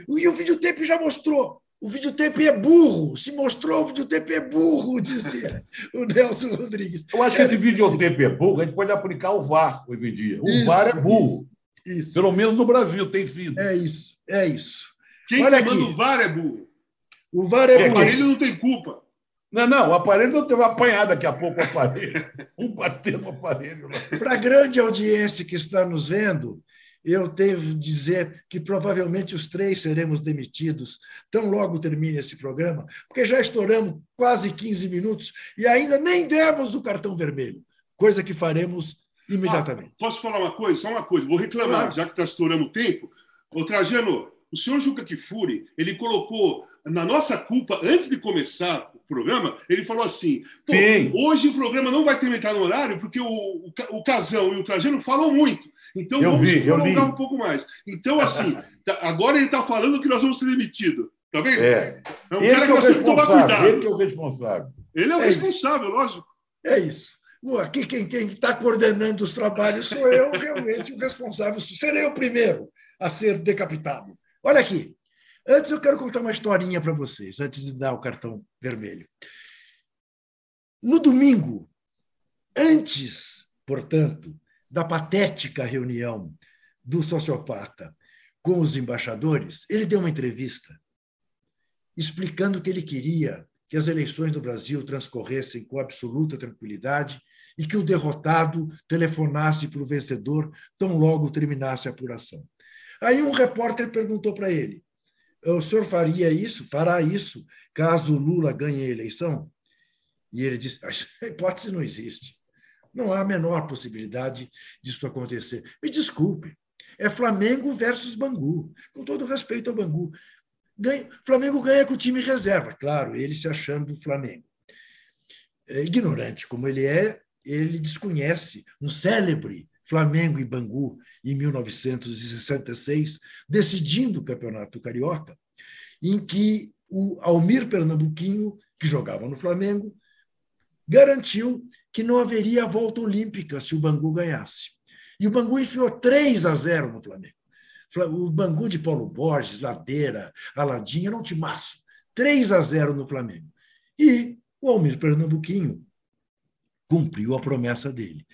e o videotape já mostrou. O videotape é burro. Se mostrou, o videotape é burro, dizia o Nelson Rodrigues. Eu acho que esse videotape é burro, a gente pode aplicar o VAR hoje em dia. O isso, VAR é burro. Isso. Pelo menos no Brasil tem sido. É isso, é isso. Quem Olha aqui. o VAR é burro. O VAR é, é burro. O aparelho não tem culpa. Não, não, o aparelho não teve apanhar daqui a pouco o aparelho. um bater no aparelho. Para a grande audiência que está nos vendo, eu devo dizer que provavelmente os três seremos demitidos tão logo termine esse programa, porque já estouramos quase 15 minutos e ainda nem demos o cartão vermelho, coisa que faremos imediatamente. Ah, posso falar uma coisa? Só uma coisa, vou reclamar, claro. já que está estourando o tempo. Ô, Trajano, o senhor Juca Kifuri, ele colocou na nossa culpa, antes de começar o programa, ele falou assim: hoje o programa não vai terminar no horário porque o, o, o Casão e o Trajano falam muito. Então eu vamos vi, prolongar um pouco mais. Então, assim, tá, agora ele está falando que nós vamos ser demitidos. Tá vendo? É. É um ele cara que, nós temos que tomar cuidado. Ele que é o responsável. Ele é o é responsável, isso. lógico. É isso. Aqui quem está coordenando os trabalhos sou eu, realmente o responsável. Serei o primeiro a ser decapitado. Olha aqui. Antes eu quero contar uma historinha para vocês, antes de dar o cartão vermelho. No domingo, antes, portanto, da patética reunião do sociopata com os embaixadores, ele deu uma entrevista explicando que ele queria que as eleições do Brasil transcorressem com absoluta tranquilidade e que o derrotado telefonasse para o vencedor tão logo terminasse a apuração. Aí um repórter perguntou para ele: o senhor faria isso, fará isso, caso Lula ganhe a eleição? E ele disse: a hipótese não existe. Não há a menor possibilidade disso acontecer. Me desculpe, é Flamengo versus Bangu, com todo respeito ao Bangu. Ganha, Flamengo ganha com o time reserva, claro, ele se achando Flamengo. É, ignorante como ele é, ele desconhece um célebre Flamengo e Bangu em 1966, decidindo o Campeonato Carioca, em que o Almir Pernambuquinho, que jogava no Flamengo, garantiu que não haveria volta olímpica se o Bangu ganhasse. E o Bangu enfiou 3 a 0 no Flamengo. O Bangu de Paulo Borges, Ladeira, Aladinha, era um timaço. 3 a 0 no Flamengo. E o Almir Pernambuquinho cumpriu a promessa dele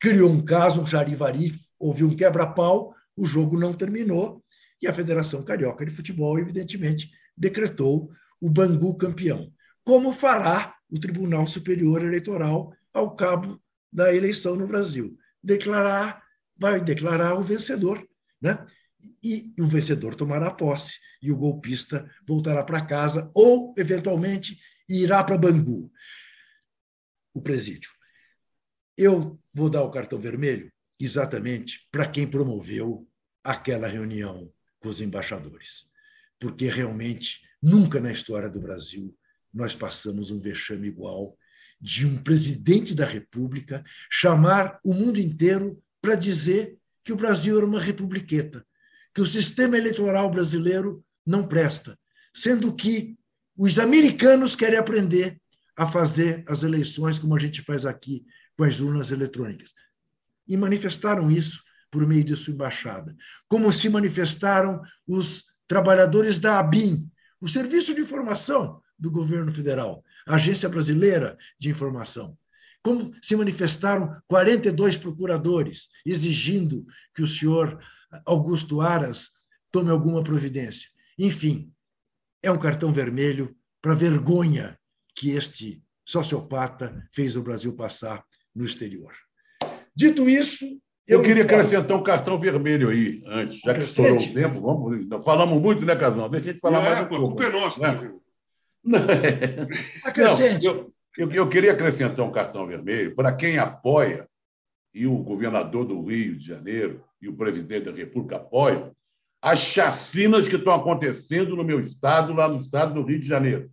criou um caso, um charivari, houve um quebra-pau, o jogo não terminou e a Federação Carioca de Futebol, evidentemente, decretou o Bangu campeão. Como fará o Tribunal Superior Eleitoral ao cabo da eleição no Brasil? Declarar, vai declarar o vencedor, né? E o vencedor tomará posse e o golpista voltará para casa ou, eventualmente, irá para Bangu, o presídio. Eu vou dar o cartão vermelho exatamente para quem promoveu aquela reunião com os embaixadores, porque realmente nunca na história do Brasil nós passamos um vexame igual de um presidente da República chamar o mundo inteiro para dizer que o Brasil era uma republiqueta, que o sistema eleitoral brasileiro não presta, sendo que os americanos querem aprender a fazer as eleições como a gente faz aqui com as urnas eletrônicas. E manifestaram isso por meio de sua embaixada, como se manifestaram os trabalhadores da ABIN, o Serviço de Informação do Governo Federal, a Agência Brasileira de Informação. Como se manifestaram 42 procuradores exigindo que o senhor Augusto Aras tome alguma providência. Enfim, é um cartão vermelho para vergonha que este sociopata fez o Brasil passar no exterior. Dito isso, eu, eu queria acrescentar um cartão vermelho aí, antes, já que estourou o tempo. Vamos, falamos muito, né, Casão? Deixa a gente falar é, mais um pouco. A culpa é nossa. Né? Acrescente. Não, eu, eu, eu queria acrescentar um cartão vermelho para quem apoia, e o governador do Rio de Janeiro e o presidente da República apoiam, as chacinas que estão acontecendo no meu estado, lá no estado do Rio de Janeiro.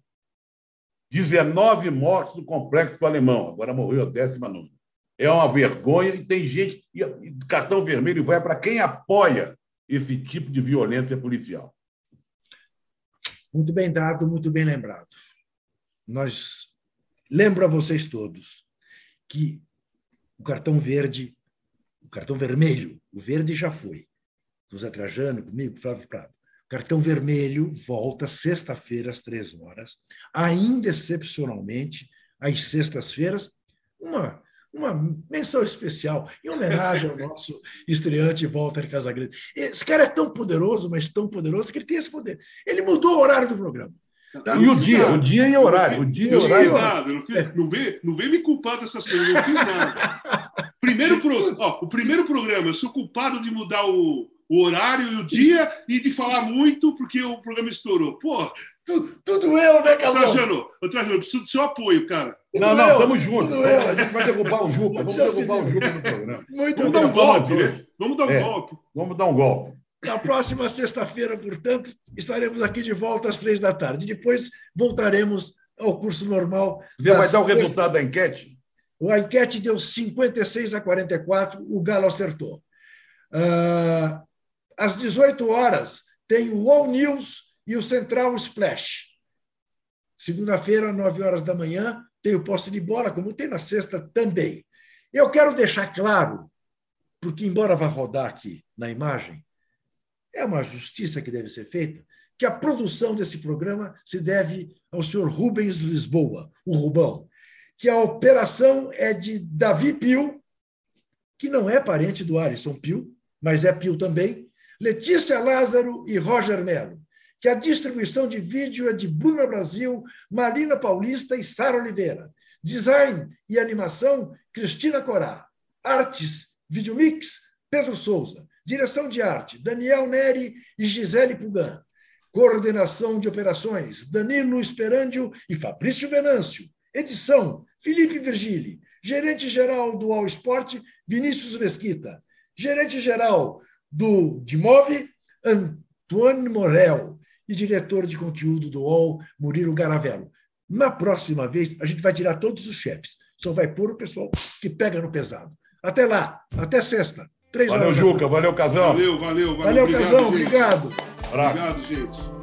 19 mortes no complexo do Alemão, agora morreu a 19. É uma vergonha e tem gente. E cartão vermelho vai para quem apoia esse tipo de violência policial. Muito bem dado, muito bem lembrado. Nós lembro a vocês todos que o cartão verde, o cartão vermelho, o verde já foi. José Trajano, comigo, Flávio Prado. Cartão vermelho volta sexta-feira às três horas, ainda excepcionalmente às sextas-feiras, uma uma menção especial em homenagem ao nosso estreante Walter Casagrande. Esse cara é tão poderoso, mas tão poderoso que ele tem esse poder. Ele mudou o horário do programa. Tá? E o dia, o dia e horário. O dia e horário. Não fiz nada, não, fiz, não, vem, não vem me culpar dessas coisas, não fiz nada. Primeiro pro, ó, o primeiro programa, eu sou culpado de mudar o, o horário e o dia e de falar muito porque o programa estourou. Pô, tudo, tudo eu, né, Casal? Trajano, Trajano, eu preciso do seu apoio, cara. Não, não, estamos juntos. A gente vai derrubar o Juca. Vamos derrubar o Juca no programa. Muito vamos dar um golpe, né? Vamos dar um é, golpe. Vamos dar um golpe. Na próxima sexta-feira, portanto, estaremos aqui de volta às três da tarde. Depois voltaremos ao curso normal. Você vai dar o resultado da enquete? A enquete deu 56 a 44, o Galo acertou. Uh, às 18 horas, tem o All News e o Central Splash. Segunda-feira, 9 horas da manhã, tem o posse de bola, como tem na sexta também. Eu quero deixar claro, porque, embora vá rodar aqui na imagem, é uma justiça que deve ser feita, que a produção desse programa se deve ao senhor Rubens Lisboa, o Rubão, que a operação é de Davi Pio, que não é parente do Alisson Pio, mas é Pio também, Letícia Lázaro e Roger Melo que a distribuição de vídeo é de Bruna Brasil, Marina Paulista e Sara Oliveira. Design e animação, Cristina Corá. Artes, Videomix, Pedro Souza. Direção de arte, Daniel Neri e Gisele Pugan. Coordenação de operações, Danilo Esperandio e Fabrício Venâncio. Edição, Felipe Virgili. Gerente-geral do All Sport, Vinícius Mesquita. Gerente-geral do Dimove, Antoine Morel e diretor de conteúdo do UOL, Murilo Garavello. Na próxima vez, a gente vai tirar todos os chefes. Só vai pôr o pessoal que pega no pesado. Até lá, até sexta. Três valeu, horas Juca. Valeu, Casão. Valeu, valeu, valeu. Valeu, obrigado, Casão. Gente. Obrigado. Obrigado, gente.